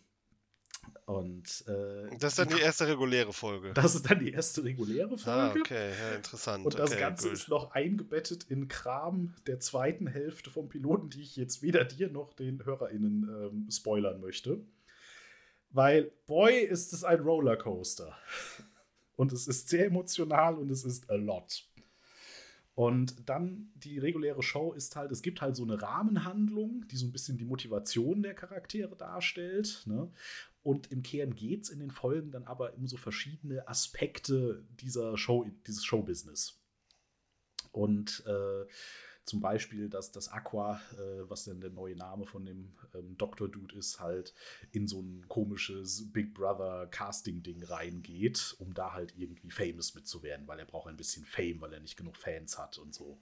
C: und äh,
A: Das ist dann die erste reguläre Folge.
C: das ist dann die erste reguläre Folge.
A: Ah, okay, ja, interessant.
C: Und das
A: okay,
C: Ganze
A: gut.
C: ist noch eingebettet in Kram der zweiten Hälfte vom Piloten, die ich jetzt weder dir noch den HörerInnen ähm, spoilern möchte. Weil, boy, ist es ein Rollercoaster. Und es ist sehr emotional und es ist a lot. Und dann die reguläre Show ist halt, es gibt halt so eine Rahmenhandlung, die so ein bisschen die Motivation der Charaktere darstellt. Ne? Und im Kern geht es in den Folgen dann aber um so verschiedene Aspekte dieser Show, dieses Showbusiness. Und äh, zum Beispiel, dass das Aqua, äh, was denn der neue Name von dem ähm, Doktor-Dude ist, halt in so ein komisches Big Brother-Casting-Ding reingeht, um da halt irgendwie famous mitzuwerden, weil er braucht ein bisschen Fame, weil er nicht genug Fans hat und so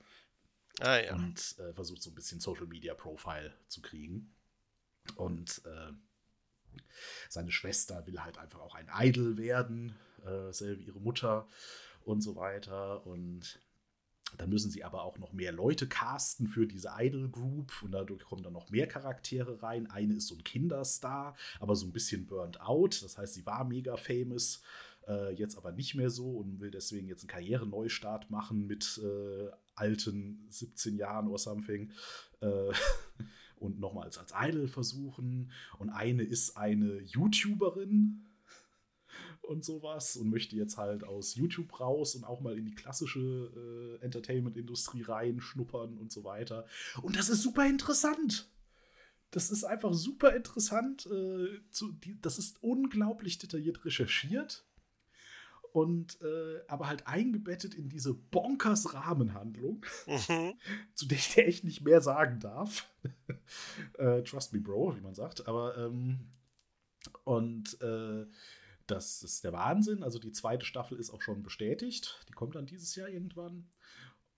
A: Ah ja.
C: und äh, versucht so ein bisschen Social Media Profile zu kriegen. Und äh, seine Schwester will halt einfach auch ein Idol werden, äh, selbe ihre Mutter und so weiter. Und dann müssen sie aber auch noch mehr Leute casten für diese Idol Group und dadurch kommen dann noch mehr Charaktere rein. Eine ist so ein Kinderstar, aber so ein bisschen burnt out. Das heißt, sie war mega famous, äh, jetzt aber nicht mehr so und will deswegen jetzt einen Karriereneustart machen mit äh, alten 17 Jahren oder something. Äh, und nochmals als Idol versuchen. Und eine ist eine YouTuberin und sowas und möchte jetzt halt aus YouTube raus und auch mal in die klassische äh, Entertainment-Industrie reinschnuppern und so weiter. Und das ist super interessant. Das ist einfach super interessant. Äh, zu, die, das ist unglaublich detailliert recherchiert. Und äh, aber halt eingebettet in diese bonkers Rahmenhandlung,
A: Mhm.
C: zu der ich dir echt nicht mehr sagen darf. äh, trust me, Bro, wie man sagt. Aber ähm, und äh, das ist der Wahnsinn. Also die zweite Staffel ist auch schon bestätigt. Die kommt dann dieses Jahr irgendwann.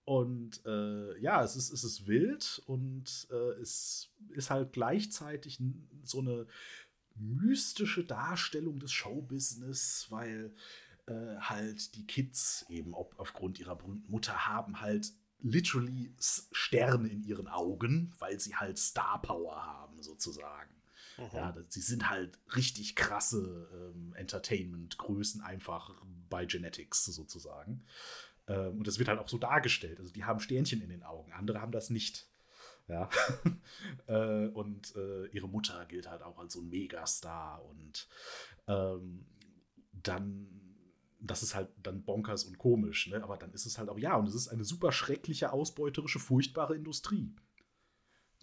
C: Und äh, ja, es ist, es ist wild und äh, es ist halt gleichzeitig so eine mystische Darstellung des Showbusiness, weil äh, halt die Kids eben ob, aufgrund ihrer berühmten Mutter haben halt literally Sterne in ihren Augen, weil sie halt Star Power haben sozusagen.
A: Mhm.
C: Ja, sie sind halt richtig krasse ähm, Entertainment-Größen einfach bei Genetics sozusagen. Ähm, und das wird halt auch so dargestellt. Also die haben Sternchen in den Augen, andere haben das nicht. Ja. äh, und äh, ihre Mutter gilt halt auch als so ein Megastar und ähm, dann, das ist halt dann bonkers und komisch, ne? aber dann ist es halt auch, ja, und es ist eine super schreckliche, ausbeuterische, furchtbare Industrie.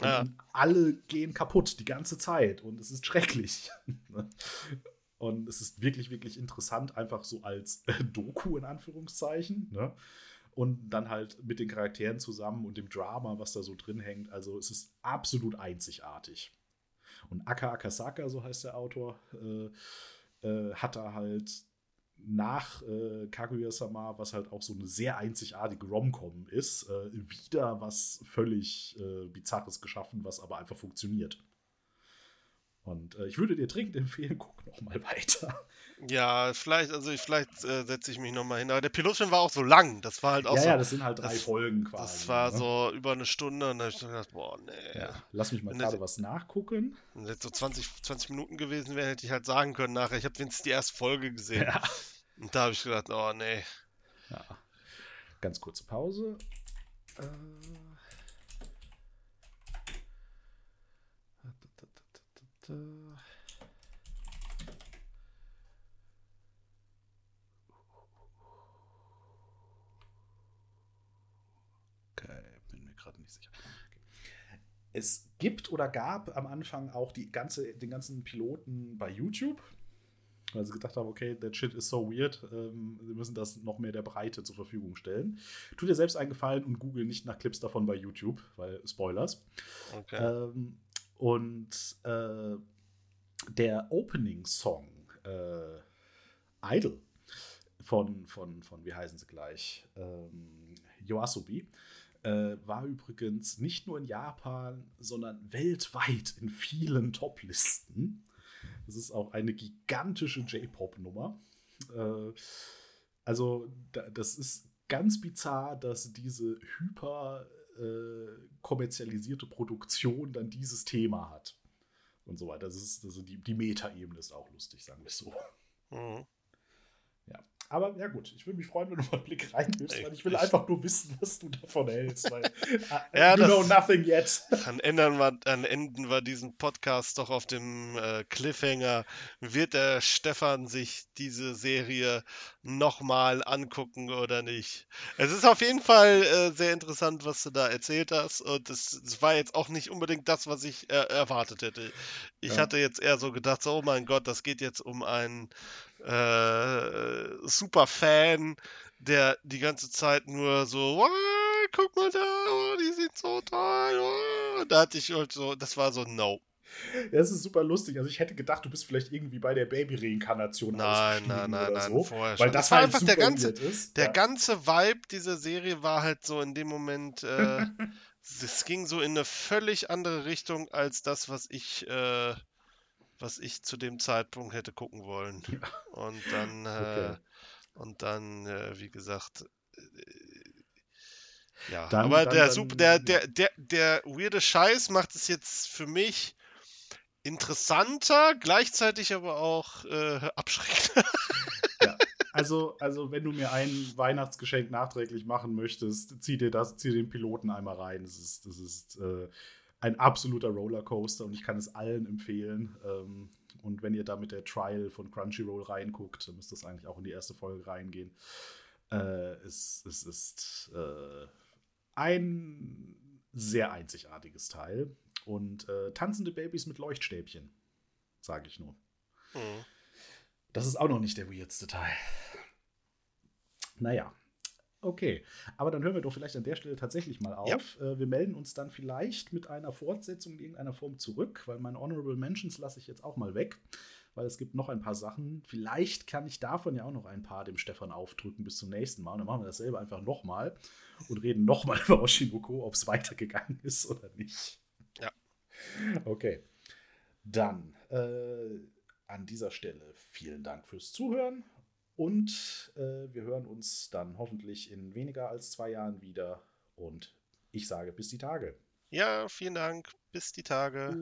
C: Und
A: Ja.
C: alle gehen kaputt die ganze Zeit und es ist schrecklich. Ne? und es ist wirklich, wirklich interessant, einfach so als äh, Doku in Anführungszeichen. Ne? Und dann halt mit den Charakteren zusammen und dem Drama, was da so drin hängt. Also es ist absolut einzigartig. Und Aka Akasaka, so heißt der Autor, äh, äh, hat da halt nach äh, Kaguya-sama, was halt auch so eine sehr einzigartige Rom-Com ist, äh, wieder was völlig äh, Bizarres geschaffen, was aber einfach funktioniert. Und äh, ich würde dir dringend empfehlen, guck noch mal weiter.
A: Ja, vielleicht, also ich, vielleicht äh, setze ich mich nochmal hin. Aber der Pilotfilm war auch so lang. Das war halt auch
C: ja,
A: so.
C: ja, das sind halt drei
A: das-
C: Folgen quasi.
A: das war
C: ne?
A: so über eine Stunde und da habe ich gedacht, boah, nee.
C: Ja, lass mich mal
A: Wenn das-
C: gerade was nachgucken.
A: Wenn das jetzt so 20, 20 Minuten gewesen wäre, hätte ich halt sagen können nachher, ich habe wenigstens die erste Folge gesehen.
C: Ja.
A: Und da habe ich gedacht, oh nee.
C: ja. Ganz kurze Pause. Äh. Okay, bin mir gerade nicht sicher. Okay. Es gibt oder gab am Anfang auch die ganze, den ganzen Piloten bei YouTube, weil sie gedacht haben, okay, that shit is so weird, ähm, wir müssen das noch mehr der Breite zur Verfügung stellen. Tu dir selbst einen Gefallen und google nicht nach Clips davon bei YouTube, weil Spoilers.
A: Okay.
C: Ähm, und äh, der Opening-Song äh, Idol von, von, von, wie heißen sie gleich, ähm, Yoasobi, äh, war übrigens nicht nur in Japan, sondern weltweit in vielen Top-Listen. Das ist auch eine gigantische J-Pop-Nummer. Äh, also, da, das ist ganz bizarr, dass diese hyper äh, kommerzialisierte Produktion dann dieses Thema hat. Und so weiter. Das ist, also die, die Meta-Ebene ist auch lustig, sagen wir es so.
A: Mhm.
C: Aber ja gut, ich würde mich freuen, wenn du mal einen Blick reinwirfst, weil ich will einfach nur wissen, was du davon hältst. Weil, äh,
A: Ja,
C: you know nothing yet.
A: Dann ändern wir, dann enden wir diesen Podcast doch auf dem äh, Cliffhanger. Wird der Stefan sich diese Serie nochmal angucken oder nicht? Es ist auf jeden Fall äh, sehr interessant, was du da erzählt hast. Und es, es war jetzt auch nicht unbedingt das, was ich äh, erwartet hätte. Ich
C: Ja.
A: hatte jetzt eher so gedacht, so, oh mein Gott, das geht jetzt um einen äh, Superfan, der die ganze Zeit nur so, "Wow, guck mal da, oh, die sind so toll. Oh. Da hatte ich halt so, das war so, no.
C: Ja, es ist super lustig. Also ich hätte gedacht, du bist vielleicht irgendwie bei der Baby-Reinkarnation
A: Nein, nein, nein,
C: oder
A: nein,
C: so.
A: vorher
C: Weil
A: schon.
C: das
A: war
C: halt
A: einfach
C: super
A: der ganze,
C: ist.
A: der
C: ja.
A: ganze Vibe dieser Serie war halt so in dem Moment, äh, es ging so in eine völlig andere Richtung als das, was ich, äh, was ich zu dem Zeitpunkt hätte gucken wollen. Und dann, äh,
C: Okay.
A: und dann, äh, wie gesagt, äh, ja,
C: Dann-
A: aber
C: dann-
A: der super, der, der, der, der weirde Scheiß macht es jetzt für mich interessanter, gleichzeitig aber auch äh, abschreckender.
C: Also, also, wenn du mir ein Weihnachtsgeschenk nachträglich machen möchtest, zieh dir das, zieh den Piloten einmal rein. Das ist, das ist äh, ein absoluter Rollercoaster und ich kann es allen empfehlen. Ähm, und wenn ihr da mit der Trial von Crunchyroll reinguckt, dann müsst ihr das eigentlich auch in die erste Folge reingehen. Äh, es, es ist äh, ein sehr einzigartiges Teil. Und äh, tanzende Babys mit Leuchtstäbchen, sage ich nur.
A: Mhm.
C: Das ist auch noch nicht der weirdste Teil. Naja. Okay, aber dann hören wir doch vielleicht an der Stelle tatsächlich mal auf. Äh, wir melden uns dann vielleicht mit einer Fortsetzung in irgendeiner Form zurück, weil meine Honorable Mentions lasse ich jetzt auch mal weg, weil es gibt noch ein paar Sachen. Vielleicht kann ich davon ja auch noch ein paar dem Stefan aufdrücken bis zum nächsten Mal. Und dann machen wir dasselbe einfach nochmal und reden nochmal über Oshinoko, ob es weitergegangen ist oder nicht.
A: Ja.
C: Okay. Dann äh, an dieser Stelle vielen Dank fürs Zuhören und äh, wir hören uns dann hoffentlich in weniger als zwei Jahren wieder. Und ich sage bis die Tage.
A: Ja, vielen Dank. Bis die Tage.